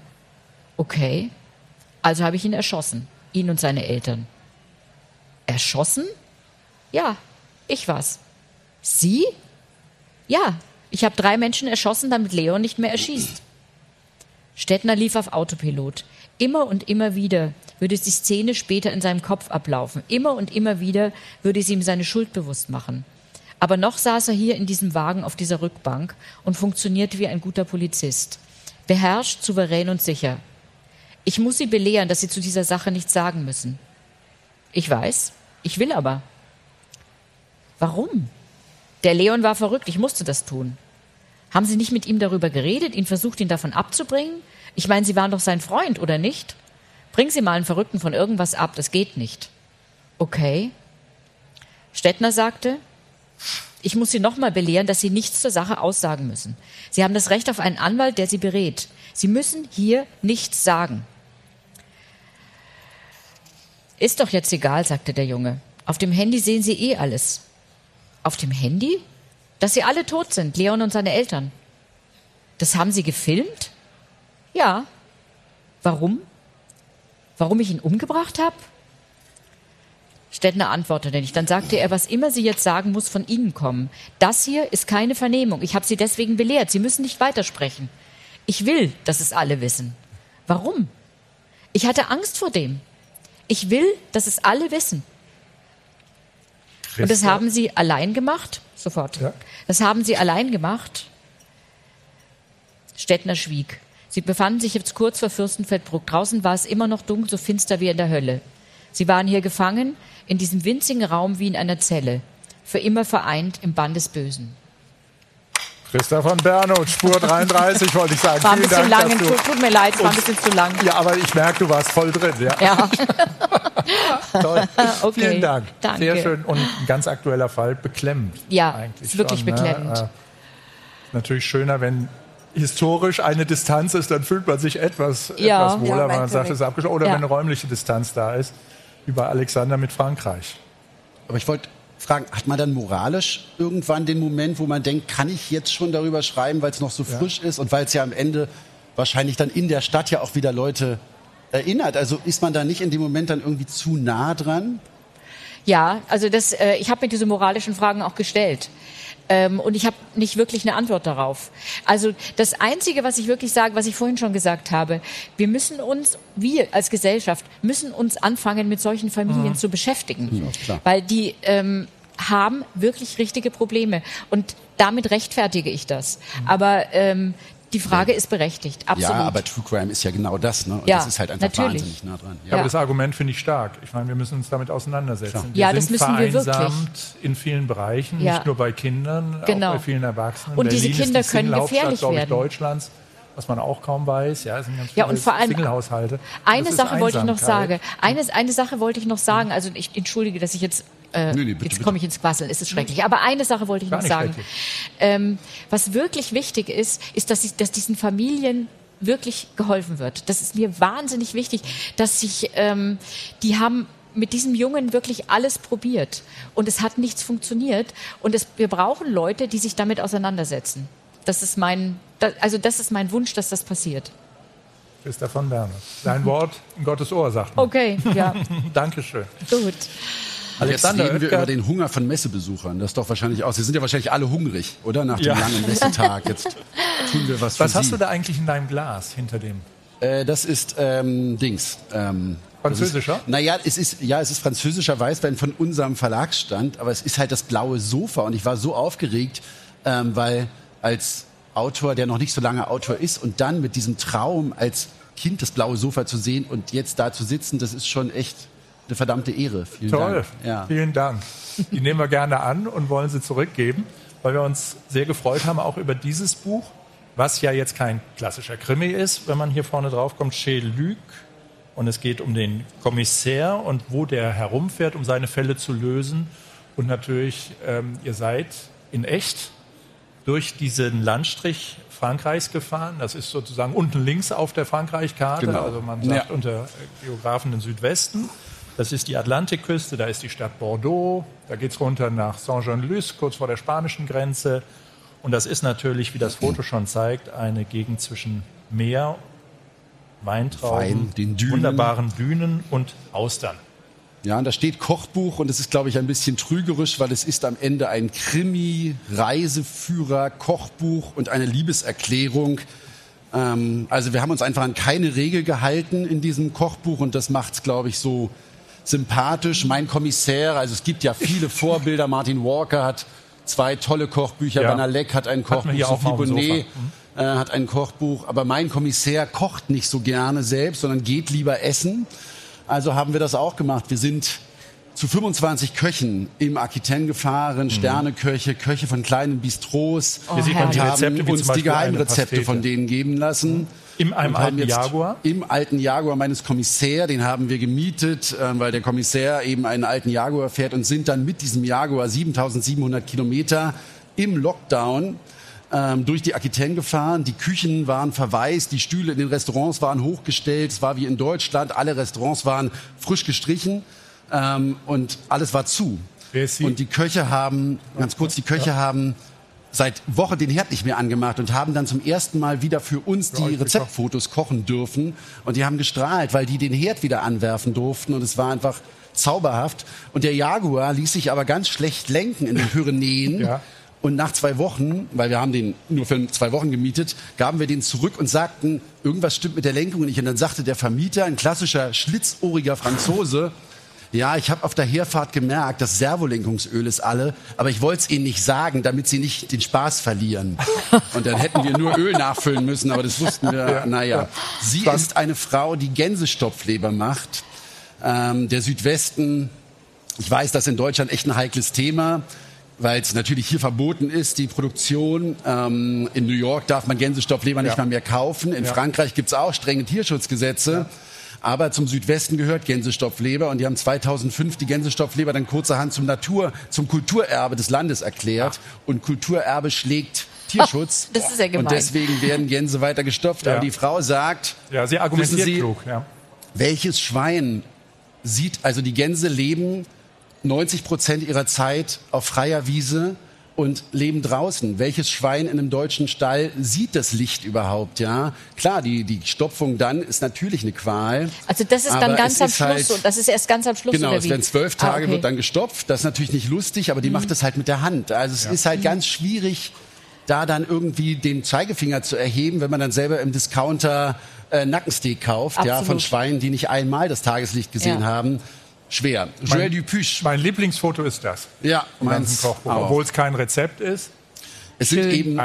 Okay. Also habe ich ihn erschossen ihn und seine Eltern. Erschossen? Ja, ich war's. Sie? Ja, ich habe drei Menschen erschossen, damit Leon nicht mehr erschießt. Stettner lief auf Autopilot. Immer und immer wieder würde die Szene später in seinem Kopf ablaufen. Immer und immer wieder würde sie ihm seine Schuld bewusst machen. Aber noch saß er hier in diesem Wagen auf dieser Rückbank und funktionierte wie ein guter Polizist. Beherrscht, souverän und sicher. Ich muss Sie belehren, dass Sie zu dieser Sache nichts sagen müssen. Ich weiß, ich will aber. Warum? Der Leon war verrückt, ich musste das tun. Haben Sie nicht mit ihm darüber geredet, ihn versucht, ihn davon abzubringen? Ich meine, Sie waren doch sein Freund, oder nicht? Bringen Sie mal einen Verrückten von irgendwas ab, das geht nicht. Okay. Stettner sagte, ich muss Sie nochmal belehren, dass Sie nichts zur Sache aussagen müssen. Sie haben das Recht auf einen Anwalt, der Sie berät. Sie müssen hier nichts sagen. Ist doch jetzt egal, sagte der Junge. Auf dem Handy sehen Sie eh alles. Auf dem Handy? Dass sie alle tot sind, Leon und seine Eltern. Das haben Sie gefilmt? Ja. Warum? Warum ich ihn umgebracht habe? Stettner antwortete nicht. Dann sagte er, was immer Sie jetzt sagen, muss von Ihnen kommen. Das hier ist keine Vernehmung. Ich habe Sie deswegen belehrt. Sie müssen nicht weitersprechen. Ich will, dass es alle wissen. Warum? Ich hatte Angst vor dem. Ich will, dass es alle wissen. Christa. Und das haben sie allein gemacht. Sofort. Ja. Das haben sie allein gemacht. Stettner schwieg. Sie befanden sich jetzt kurz vor Fürstenfeldbruck. Draußen war es immer noch dunkel, so finster wie in der Hölle. Sie waren hier gefangen, in diesem winzigen Raum wie in einer Zelle, für immer vereint im Bann des Bösen. Christa von Bernot, Spur 33, wollte ich sagen. War ein bisschen lang, tut, tut, mir leid, es war ein bisschen zu lang. Ja, aber ich merke, du warst voll drin. Ja. ja. *laughs* Toll. *laughs* Okay. Vielen Dank. Danke. Sehr schön und ein ganz aktueller Fall, beklemmend. Ja, eigentlich wirklich schon, beklemmend. Ne? natürlich schöner, wenn historisch eine Distanz ist, dann fühlt man sich etwas, ja. etwas wohler, ja, wenn man sagt, es ist abgeschlossen. Oder ja. wenn eine räumliche Distanz da ist, wie bei Alexander mit Frankreich. Aber ich wollte fragen, hat man dann moralisch irgendwann den Moment, wo man denkt, kann ich jetzt schon darüber schreiben, weil es noch so frisch ist und weil es ja am Ende wahrscheinlich dann in der Stadt ja auch wieder Leute erinnert? Also ist man da nicht in dem Moment dann irgendwie zu nah dran? Ja, also das, äh, ich habe mir diese moralischen Fragen auch gestellt. Ähm, und ich habe nicht wirklich eine Antwort darauf. Also das Einzige, was ich wirklich sage, was ich vorhin schon gesagt habe, wir müssen uns, wir als Gesellschaft, müssen uns anfangen, mit solchen Familien mhm. zu beschäftigen. Ja, weil die ähm, haben wirklich richtige Probleme. Und damit rechtfertige ich das. Mhm. Aber ähm, die Frage ist berechtigt, absolut. Ja, aber True Crime ist ja genau das, ne? Und ja, das ist halt einfach natürlich. wahnsinnig nah dran. Ja. aber das Argument finde ich stark. Ich meine, wir müssen uns damit auseinandersetzen. Wir ja, das müssen wir wirklich. in vielen Bereichen, ja. nicht nur bei Kindern, genau. auch bei vielen Erwachsenen. Und Berlin diese Kinder können gefährlich werden. Deutschlands was man auch kaum weiß. Ja, es sind ganz viele ja, und vor allem Single-Haushalte. Eine Sache wollte ich noch sagen. Eine, eine Sache wollte ich noch sagen. Also ich entschuldige, dass ich jetzt äh, nee, nee, bitte, jetzt komme ich ins Quasseln, es ist schrecklich. Aber eine Sache wollte ich Gar noch sagen. Ähm, was wirklich wichtig ist, ist, dass, ich, dass diesen Familien wirklich geholfen wird. Das ist mir wahnsinnig wichtig, dass sich, ähm, die haben mit diesem Jungen wirklich alles probiert und es hat nichts funktioniert und es, wir brauchen Leute, die sich damit auseinandersetzen. Das ist mein, also das ist mein Wunsch, dass das passiert. Christa von Werner. Dein Wort in Gottes Ohr, sagt man. Okay, ja. *laughs* Dankeschön. Gut. Alexander Jetzt reden wir Oetker. über den Hunger von Messebesuchern. Das ist doch wahrscheinlich auch. Sie sind ja wahrscheinlich alle hungrig, oder? Nach dem ja. langen Messetag. Jetzt tun wir was für Was hast Sie. du da eigentlich in deinem Glas hinter dem? Äh, das ist ähm, Dings. Ähm, Französischer? Ist, naja, es ist, ja, es ist französischer Weißwein von unserem Verlagsstand, aber es ist halt das blaue Sofa und ich war so aufgeregt, ähm, weil als Autor, der noch nicht so lange Autor ist und dann mit diesem Traum als Kind das blaue Sofa zu sehen und jetzt da zu sitzen, das ist schon echt eine verdammte Ehre. Vielen Toll, Dank. Ja. vielen Dank. Die nehmen wir gerne an und wollen sie zurückgeben, weil wir uns sehr gefreut haben, auch über dieses Buch, was ja jetzt kein klassischer Krimi ist, wenn man hier vorne drauf kommt, Chez Luc. Und es geht um den Kommissär und wo der herumfährt, um seine Fälle zu lösen. Und natürlich, ähm, ihr seid in echt durch diesen Landstrich Frankreichs gefahren. Das ist sozusagen unten links auf der Frankreich-Karte. Genau. Also man sagt ja. unter Geografen den Südwesten. Das ist die Atlantikküste, da ist die Stadt Bordeaux, da geht es runter nach Saint-Jean-de-Luz, kurz vor der spanischen Grenze. Und das ist natürlich, wie das Foto schon zeigt, eine Gegend zwischen Meer, Weintrauben, Wein, den Dünen. wunderbaren Dünen und Austern. Ja, und da steht Kochbuch und es ist, glaube ich, ein bisschen trügerisch, weil es ist am Ende ein Krimi, Reiseführer, Kochbuch und eine Liebeserklärung. Ähm, also wir haben uns einfach an keine Regel gehalten in diesem Kochbuch und das macht es, glaube ich, so sympathisch. Mein Kommissär, also es gibt ja viele *laughs* Vorbilder. Martin Walker hat zwei tolle Kochbücher. Ja. Banalek hat ein Kochbuch. Sophie Bonnet mhm. äh, hat ein Kochbuch. Aber mein Kommissär kocht nicht so gerne selbst, sondern geht lieber essen. Also haben wir das auch gemacht. Wir sind zu 25 Köchen im Aquitaine gefahren, mhm. Sterneköche, Köche von kleinen Bistros oh, und haben Rezepte, uns die Geheimrezepte von denen geben lassen. Mhm. Im einem alten Jaguar? Im alten Jaguar meines Kommissärs, den haben wir gemietet, äh, weil der Kommissär eben einen alten Jaguar fährt und sind dann mit diesem Jaguar 7700 Kilometer im Lockdown ähm, durch die Aquitaine gefahren. Die Küchen waren verwaist, die Stühle in den Restaurants waren hochgestellt. Es war wie in Deutschland, alle Restaurants waren frisch gestrichen ähm, und alles war zu. Und die Köche haben, ganz kurz, die Köche ja. haben seit Wochen den Herd nicht mehr angemacht und haben dann zum ersten Mal wieder für uns die Rezeptfotos kochen dürfen. Und die haben gestrahlt, weil die den Herd wieder anwerfen durften. Und es war einfach zauberhaft. Und der Jaguar ließ sich aber ganz schlecht lenken in den Pyrenäen. Ja. Und nach zwei Wochen, weil wir haben den nur für zwei Wochen gemietet, gaben wir den zurück und sagten, irgendwas stimmt mit der Lenkung nicht. Und dann sagte der Vermieter, ein klassischer schlitzohriger Franzose, ja, ich habe auf der Herfahrt gemerkt, das Servolenkungsöl ist alle, aber ich wollte es Ihnen nicht sagen, damit Sie nicht den Spaß verlieren. *laughs* Und dann hätten wir nur Öl nachfüllen müssen, aber das wussten wir. Ja, naja, sie ist eine Frau, die Gänsestopfleber macht. Ähm, der Südwesten, ich weiß, das ist in Deutschland echt ein heikles Thema weil es natürlich hier verboten ist, die Produktion. Ähm, in New York darf man Gänsestoffleber ja. nicht mal mehr kaufen. In ja. Frankreich gibt es auch strenge Tierschutzgesetze. Ja. Aber zum Südwesten gehört Gänsestoffleber und die haben 2005 die Gänsestoffleber dann kurzerhand zum Natur, zum Kulturerbe des Landes erklärt. Und Kulturerbe schlägt Tierschutz. *laughs* Das ist ja gemein. Und deswegen werden Gänse weiter gestopft. Ja. Aber die Frau sagt, ja, sie argumentiert sie, klug, ja. welches Schwein sieht, also die Gänse leben 90 Prozent ihrer Zeit auf freier Wiese und leben draußen. Welches Schwein in einem deutschen Stall sieht das Licht überhaupt? Ja, klar, die die Stopfung dann ist natürlich eine Qual. Also das ist dann ganz am Schluss. Halt, so. Das ist erst ganz am Schluss. Genau, es werden zwölf Tage ah, okay. wird dann gestopft. Das ist natürlich nicht lustig, aber die mhm. macht das halt mit der Hand. Also es ja. ist halt mhm. ganz schwierig, da dann irgendwie den Zeigefinger zu erheben, wenn man dann selber im Discounter äh, Nackensteak kauft, Absolut. ja, von Schweinen, die nicht einmal das Tageslicht gesehen ja. haben schwer. Joël Dupuche. Mein Lieblingsfoto ist das. Ja, meins Obwohl es kein Rezept ist. Es sind eben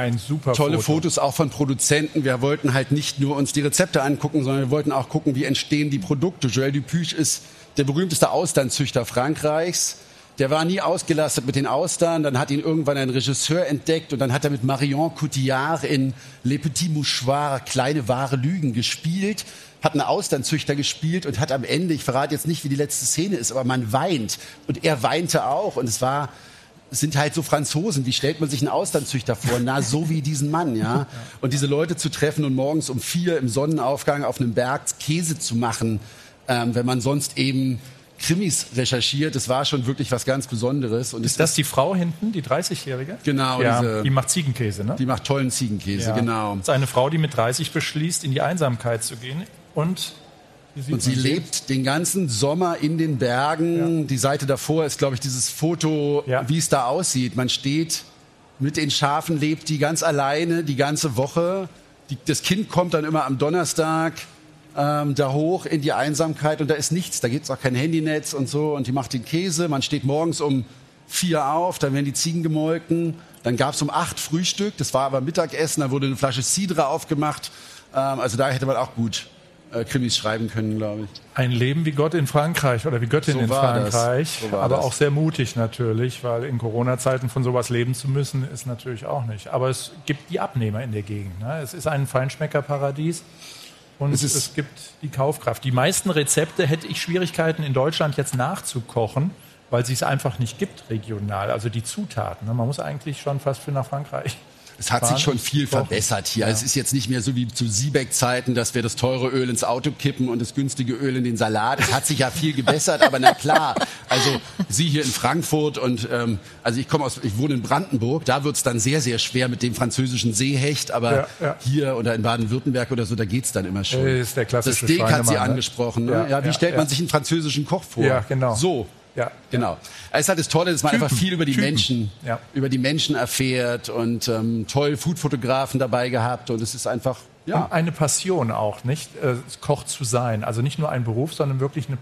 tolle Foto. Fotos auch von Produzenten. Wir wollten halt nicht nur uns die Rezepte angucken, sondern wir wollten auch gucken, wie entstehen die Produkte. Joël Dupuche ist der berühmteste Austernzüchter Frankreichs. Der war nie ausgelastet mit den Austern. Dann hat ihn irgendwann ein Regisseur entdeckt und dann hat er mit Marion Cotillard in Les Petits Mouchoirs kleine wahre Lügen gespielt hat einen Austernzüchter gespielt und hat am Ende, ich verrate jetzt nicht, wie die letzte Szene ist, aber man weint. Und er weinte auch. Und es war sind halt so Franzosen. Wie stellt man sich einen Auslandszüchter vor? Na, so wie diesen Mann, ja. Und diese Leute zu treffen und morgens um vier im Sonnenaufgang auf einem Berg Käse zu machen, ähm, wenn man sonst eben Krimis recherchiert, das war schon wirklich was ganz Besonderes. Und ist das die Frau hinten, die 30-Jährige? Genau, ja, diese, die macht Ziegenkäse, ne? Die macht tollen Ziegenkäse, ja. genau. Das ist eine Frau, die mit 30 beschließt, in die Einsamkeit zu gehen und und sie lebt den ganzen Sommer in den Bergen. Ja. Die Seite davor ist, glaube ich, dieses Foto, ja. wie es da aussieht. Man steht mit den Schafen, lebt die ganz alleine die ganze Woche. Die, das Kind kommt dann immer am Donnerstag ähm, da hoch in die Einsamkeit und da ist nichts. Da gibt es auch kein Handynetz und so. Und die macht den Käse. Man steht morgens um vier auf, dann werden die Ziegen gemolken. Dann gab es um acht Frühstück. Das war aber Mittagessen. Da wurde eine Flasche Cidre aufgemacht. Ähm, also da hätte man auch gut äh, Krimis schreiben können, glaube ich. Ein Leben wie Gott in Frankreich oder wie Göttin So in Frankreich. So aber das. auch sehr mutig natürlich, weil in Corona-Zeiten von sowas leben zu müssen, ist natürlich auch nicht. Aber es gibt die Abnehmer in der Gegend. Ne? Es ist ein Feinschmeckerparadies. Und Es es, gibt die Kaufkraft. Die meisten Rezepte hätte ich Schwierigkeiten in Deutschland jetzt nachzukochen, weil sie es einfach nicht gibt regional. Also die Zutaten. Ne? Man muss eigentlich schon fast für nach Frankreich. Es hat sich schon viel verbessert hier. Es ist jetzt nicht mehr so wie zu Siebeck-Zeiten, dass wir das teure Öl ins Auto kippen und das günstige Öl in den Salat. Es hat sich ja viel gebessert, aber na klar. Also Sie hier in Frankfurt und ähm, also ich komme aus, ich wohne in Brandenburg. Da wird's dann sehr, sehr schwer mit dem französischen Seehecht, aber Ja, ja. hier oder in Baden-Württemberg oder so, da geht's dann immer schon. Äh, ist der klassische das Steak hat sie ne? angesprochen. Ne? Ja, Ja, wie ja, stellt ja. man sich einen französischen Koch vor? Ja, genau. So. Ja. Genau. Es ist halt das Tolle, dass man Typen. einfach viel über die Typen. Menschen, Ja. über die Menschen erfährt und ähm, toll Foodfotografen dabei gehabt und es ist einfach, ja. Und eine Passion auch, nicht? Äh, Koch zu sein. Also nicht nur ein Beruf, sondern wirklich eine,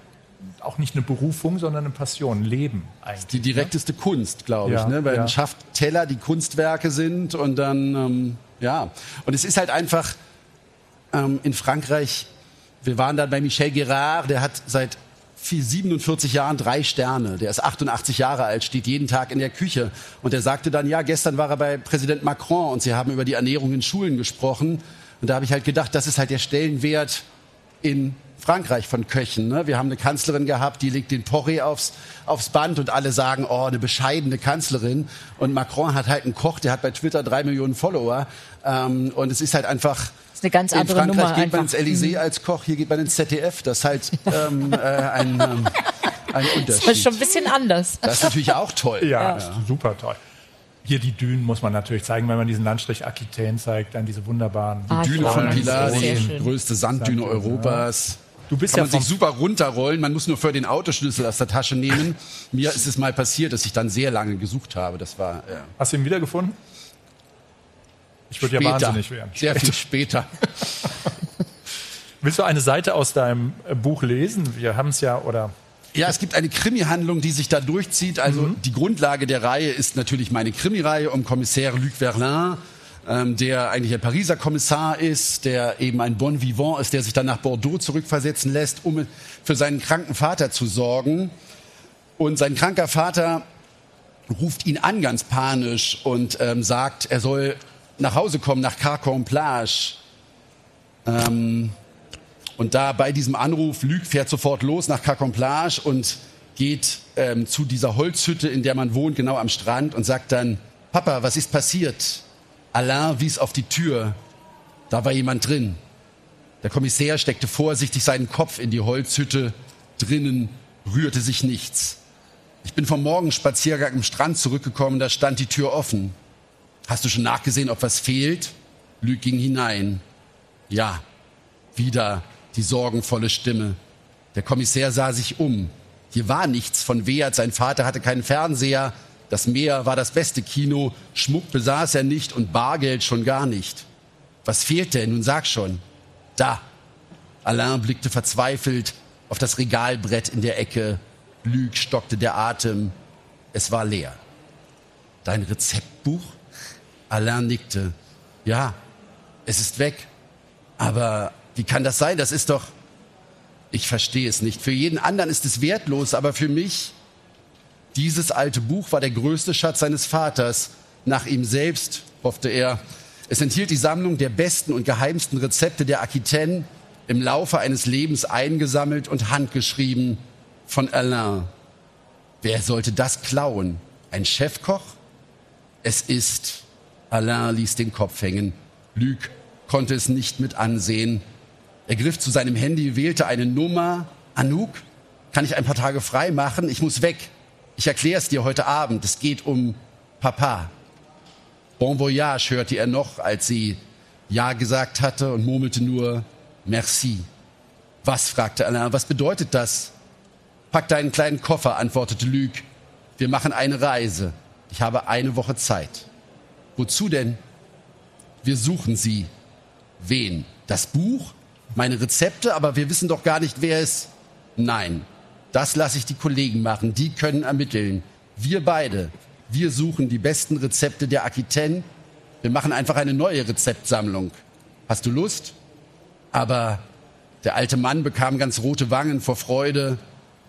auch nicht eine Berufung, sondern eine Passion, Leben eigentlich. die direkteste Kunst, glaube ich, Ja, ne? weil ja. man schafft Teller, die Kunstwerke sind und dann, ähm, ja. Und es ist halt einfach ähm, in Frankreich, wir waren da bei Michel Gerard, der hat seit 47 Jahren drei Sterne. Der ist 88 Jahre alt, steht jeden Tag in der Küche. Und der sagte dann, ja, gestern war er bei Präsident Macron und sie haben über die Ernährung in Schulen gesprochen. Und da habe ich halt gedacht, das ist halt der Stellenwert in Frankreich von Köchen. Ne? Wir haben eine Kanzlerin gehabt, die legt den Porree aufs, aufs Band und alle sagen, oh, eine bescheidene Kanzlerin. Und Macron hat halt einen Koch, der hat bei Twitter drei Millionen Follower. Ähm, und es ist halt einfach... ist eine ganz In andere Frankreich Nummer geht man einfach. Mhm. ins Elysée als Koch, hier geht man ins ZDF. Das ist halt ähm, *laughs* äh, ein, ähm, ein Das ist Unterschied. schon ein bisschen anders. Das ist natürlich auch toll. Ja, super toll. Hier die Dünen muss man natürlich zeigen, wenn man diesen Landstrich Aquitaine zeigt, dann diese wunderbaren Ah, Düne Ja, von das ist Pilar, die größte Sanddüne Sanddüne, Europas. Du bist Kann ja man sich super runterrollen. Man muss nur für den Autoschlüssel aus der Tasche nehmen. Mir ist es mal passiert, dass ich dann sehr lange gesucht habe. Das war äh, Hast du ihn wiedergefunden? Ich würde ja später. wahnsinnig werden. Sehr viel später. *laughs* Willst du eine Seite aus deinem äh, Buch lesen? Wir haben es ja, oder Ja, es gibt eine Krimi-Handlung, die sich da durchzieht. Also Mhm. die Grundlage der Reihe ist natürlich meine Krimi-Reihe um Kommissär Luc Verlin, ähm, der eigentlich ein Pariser Kommissar ist, der eben ein Bon Vivant ist, der sich dann nach Bordeaux zurückversetzen lässt, um für seinen kranken Vater zu sorgen. Und sein kranker Vater ruft ihn an ganz panisch und ähm, sagt, er soll nach Hause kommen, nach Carcon-Plage. Ähm, und da bei diesem Anruf, Luc fährt sofort los nach Carcon-Plage und geht ähm, zu dieser Holzhütte, in der man wohnt, genau am Strand und sagt dann, Papa, was ist passiert? Alain wies auf die Tür. Da war jemand drin. Der Kommissär steckte vorsichtig seinen Kopf in die Holzhütte. Drinnen rührte sich nichts. Ich bin vom Morgenspaziergang am Strand zurückgekommen, da stand die Tür offen. Hast du schon nachgesehen, ob was fehlt? Luc ging hinein. Ja, wieder die sorgenvolle Stimme. Der Kommissär sah sich um. Hier war nichts von Wert. Sein Vater hatte keinen Fernseher. Das Meer war das beste Kino. Schmuck besaß er nicht und Bargeld schon gar nicht. Was fehlt denn? Nun sag schon. Da. Alain blickte verzweifelt auf das Regalbrett in der Ecke. Luc stockte der Atem. Es war leer. Dein Rezeptbuch? Alain nickte. Ja, es ist weg. Aber wie kann das sein? Das ist doch. Ich verstehe es nicht. Für jeden anderen ist es wertlos, aber für mich. Dieses alte Buch war der größte Schatz seines Vaters. Nach ihm selbst, hoffte er. Es enthielt die Sammlung der besten und geheimsten Rezepte der Aquitaine, im Laufe eines Lebens eingesammelt und handgeschrieben von Alain. Wer sollte das klauen? Ein Chefkoch? Es ist. Alain ließ den Kopf hängen. Luc konnte es nicht mit ansehen. Er griff zu seinem Handy, wählte eine Nummer. Anouk, kann ich ein paar Tage frei machen? Ich muss weg. Ich erkläre es dir heute Abend. Es geht um Papa. Bon voyage hörte er noch, als sie Ja gesagt hatte und murmelte nur Merci. Was? fragte Alain. Was bedeutet das? Pack deinen kleinen Koffer, antwortete Luc. Wir machen eine Reise. Ich habe eine Woche Zeit. Wozu denn? Wir suchen sie. Wen? Das Buch? Meine Rezepte? Aber wir wissen doch gar nicht, wer es. Nein, das lasse ich die Kollegen machen. Die können ermitteln. Wir beide. Wir suchen die besten Rezepte der Aquitaine. Wir machen einfach eine neue Rezeptsammlung. Hast du Lust? Aber der alte Mann bekam ganz rote Wangen vor Freude.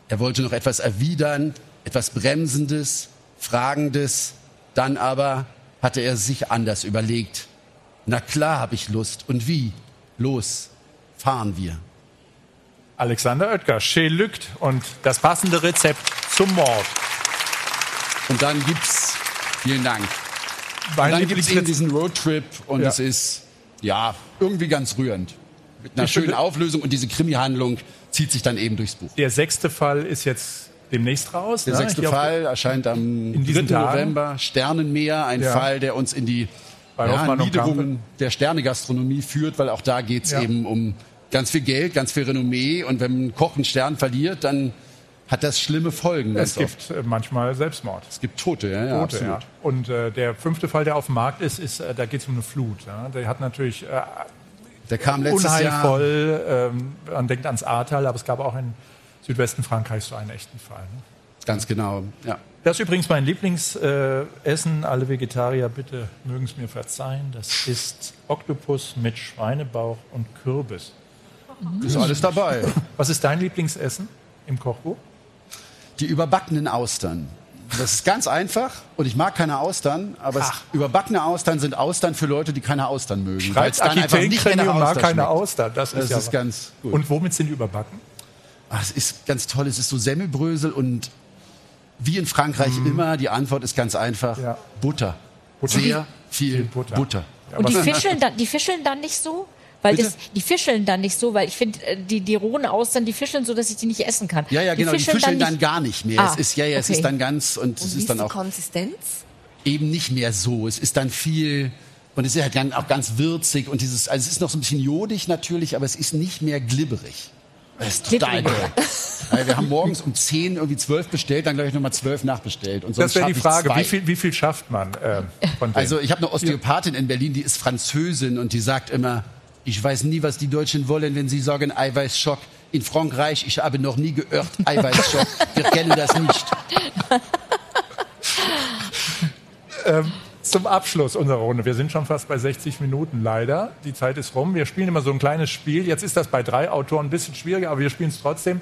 Er wollte noch etwas erwidern, etwas Bremsendes, Fragendes. Dann aber hatte er sich anders überlegt. Na klar habe ich Lust. Und wie? Los, fahren wir. Alexander Oetker, Chez und das passende Rezept zum Mord. Und dann gibt's, vielen Dank. Mein Und dann gibt's eben diesen Roadtrip und Ja. es ist, ja, irgendwie ganz rührend. Mit einer Ich schönen Auflösung und diese Krimi-Handlung zieht sich dann eben durchs Buch. Der sechste Fall ist jetzt demnächst raus. Der ne? sechste Hier Fall erscheint am In 3. diesen Tagen. November. Sternenmeer, ein Ja. Fall, der uns in die ja, Niederungen der Sternegastronomie führt, weil auch da geht's Ja. eben um ganz viel Geld, ganz viel Renommee. Und wenn ein Koch einen Stern verliert, dann hat das schlimme Folgen. Es oft. gibt äh, manchmal Selbstmord. Es gibt Tote, ja, ja, Tote, absolut. ja. Und äh, der fünfte Fall, der auf dem Markt ist, ist äh, da geht es um eine Flut. Ja. Der hat natürlich äh, Der kam letztes Jahr. unheilvoll, ähm, man denkt ans Ahrtal, aber es gab auch in Südwesten Frankreichs so einen echten Fall. Ne? Ganz genau, ja. Das ist übrigens mein Lieblingsessen. Essen. Alle Vegetarier, bitte mögen es mir verzeihen. Das ist Oktopus mit Schweinebauch und Kürbis. Ist alles dabei. Was ist dein Lieblingsessen im Kochbuch? Die überbackenen Austern. Das ist ganz einfach und ich mag keine Austern, aber es, überbackene Austern sind Austern für Leute, die keine Austern mögen. es dann einfach nicht mehr nach und mag keine schmeckt. Austern. Das, Das ist, ja ist ganz gut. Und womit sind die überbacken? Ach, es ist ganz toll. Es ist so Semmelbrösel und wie in Frankreich immer, die Antwort ist ganz einfach. Ja. Butter. Butter. Sehr viel Butter. Butter. Ja, Und die fischeln dann, die fischeln dann nicht so? Weil das, die fischeln dann nicht so, weil ich finde, äh, die, die rohen Austern, die fischeln so, dass ich die nicht essen kann. Ja, ja, genau. Die fischeln dann, nicht- gar nicht mehr. Ah, es ist, ja, ja, es okay. ist dann ganz und, Und es ist dann die auch Konsistenz? eben nicht mehr so. Es ist dann viel und es ist halt dann auch ganz würzig und dieses, also es ist noch so ein bisschen jodig natürlich, aber es ist nicht mehr glibberig. Das ist total geil. Wir haben morgens um 10 irgendwie 12 bestellt, dann glaube ich nochmal 12 nachbestellt. Und Das sonst wäre die Frage, wie viel, wie viel schafft man äh, von denen? Also ich habe eine Osteopathin in Berlin, die ist Französin und die sagt immer, ich weiß nie, was die Deutschen wollen, wenn sie sagen Eiweißschock. In Frankreich, ich habe noch nie gehört Eiweißschock. *laughs* Wir kennen das nicht. Zum Abschluss unserer Runde. Wir sind schon fast bei 60 Minuten leider. Die Zeit ist rum. Wir spielen immer so ein kleines Spiel. Jetzt ist das bei drei Autoren ein bisschen schwieriger, aber wir spielen es trotzdem.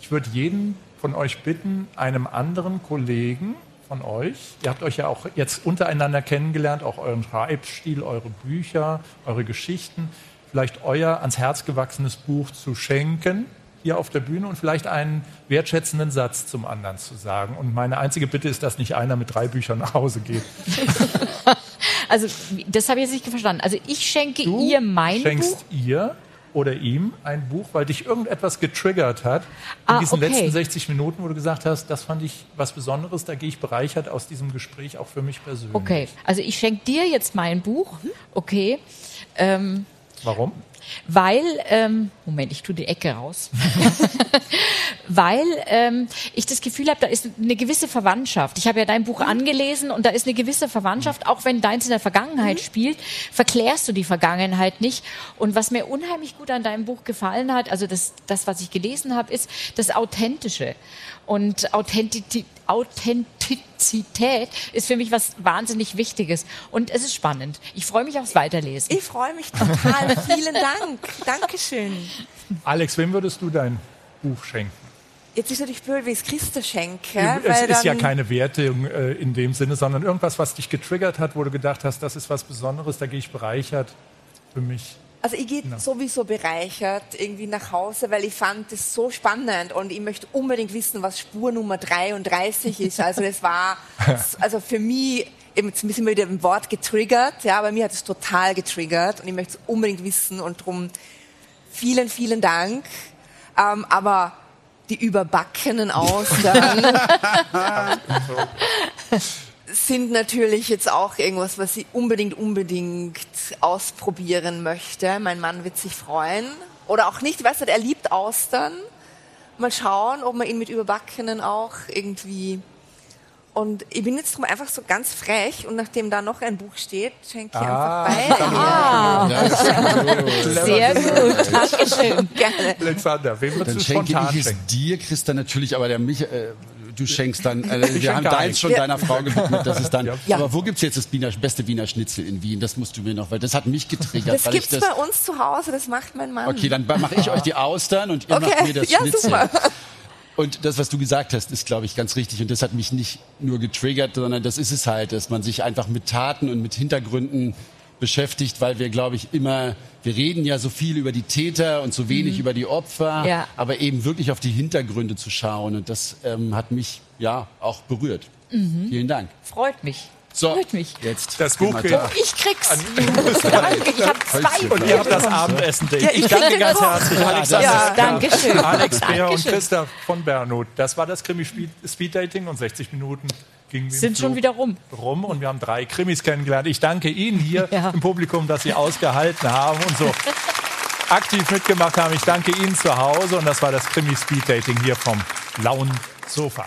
Ich würde jeden von euch bitten, einem anderen Kollegen von euch, ihr habt euch ja auch jetzt untereinander kennengelernt, auch euren Schreibstil, eure Bücher, eure Geschichten, vielleicht euer ans Herz gewachsenes Buch zu schenken hier auf der Bühne und vielleicht einen wertschätzenden Satz zum anderen zu sagen. Und meine einzige Bitte ist, dass nicht einer mit drei Büchern nach Hause geht. *laughs* Also, das habe ich jetzt nicht verstanden. Also, ich schenke Du ihr mein schenkst Buch. ihr oder ihm ein Buch, weil dich irgendetwas getriggert hat in Ah, diesen okay. letzten 60 Minuten, wo du gesagt hast, das fand ich was Besonderes, da gehe ich bereichert aus diesem Gespräch auch für mich persönlich. Okay, also ich schenke dir jetzt mein Buch. Okay. Ähm, Warum? weil, ähm, Moment, ich tue die Ecke raus. *laughs* weil ähm, ich das Gefühl habe, da ist eine gewisse Verwandtschaft. Ich habe ja dein Buch angelesen und da ist eine gewisse Verwandtschaft, auch wenn deins in der Vergangenheit spielt, verklärst du die Vergangenheit nicht. Und was mir unheimlich gut an deinem Buch gefallen hat, also das, das was ich gelesen habe, ist das Authentische. Und Authentizität, Authentizität ist für mich was wahnsinnig Wichtiges. Und es ist spannend. Ich freue mich aufs Weiterlesen. Ich freue mich total. *laughs* Vielen Dank. Dankeschön. Alex, wem würdest du dein Buch schenken? Jetzt ist natürlich blöd, wie ich es Christa schenke. es weil ist ja keine Wertung äh, in dem Sinne, sondern irgendwas, was dich getriggert hat, wo du gedacht hast, das ist was Besonderes, da gehe ich bereichert für mich. Also ich gehe sowieso bereichert irgendwie nach Hause, weil ich fand das so spannend und ich möchte unbedingt wissen, was Spur Nummer 33 ist. Also das war, *laughs* also für mich, eben jetzt sind wir wieder im Wort getriggert, ja, aber mir hat es total getriggert und ich möchte es unbedingt wissen und darum vielen, vielen Dank. Ähm, aber die überbackenen Austern *laughs* *laughs* sind natürlich jetzt auch irgendwas, was ich unbedingt, unbedingt ausprobieren möchte. Mein Mann wird sich freuen. Oder auch nicht, weißt du, er liebt Austern. Mal schauen, ob man ihn mit Überbackenen auch irgendwie und ich bin jetzt einfach so ganz frech und nachdem da noch ein Buch steht, schenke ich Ah. einfach beide. *laughs* Ah, sehr gut. Dankeschön. Gerne. Alexander, wem würdest Dann du schenke spontan ich es dir, Christa, natürlich, aber der Mich, äh, du schenkst dann, äh, *laughs* wir schenk haben deins schon deiner Frau gewidmet, das ist dann, Ja. aber wo gibt's jetzt das Wiener, beste Wiener Schnitzel in Wien? Das musst du mir noch, weil das hat mich getriggert. Das gibt's ich das, bei uns zu Hause, das macht mein Mann. Okay, dann mache ich euch die Austern und ihr Okay, macht mir das ja, Schnitzel. super. Und das, was du gesagt hast, ist, glaube ich, ganz richtig. Und das hat mich nicht nur getriggert, sondern das ist es halt, dass man sich einfach mit Taten und mit Hintergründen beschäftigt, weil wir, glaube ich, immer, wir reden ja so viel über die Täter und so wenig über die Opfer, Ja. aber eben wirklich auf die Hintergründe zu schauen. Und das ähm, hat mich ja auch berührt. Vielen Dank. Freut mich. So, Freut mich. jetzt Das Buch wir geht- da. Ich krieg's. Danke, ich habe zwei. Und ihr habt das Abendessen. Ja, ich ich danke ganz herzlich, Alexander. Ja. Dankeschön. Alex Beer und. Christa von Bernhut. Das war das Krimi-Speed-Dating und 60 Minuten gingen im Sind schon wieder rum. rum und wir haben drei Krimis kennengelernt. Ich danke Ihnen hier Ja. im Publikum, dass Sie ausgehalten haben und so aktiv mitgemacht haben. Ich danke Ihnen zu Hause und das war das Krimi-Speed-Dating hier vom lauen Sofa.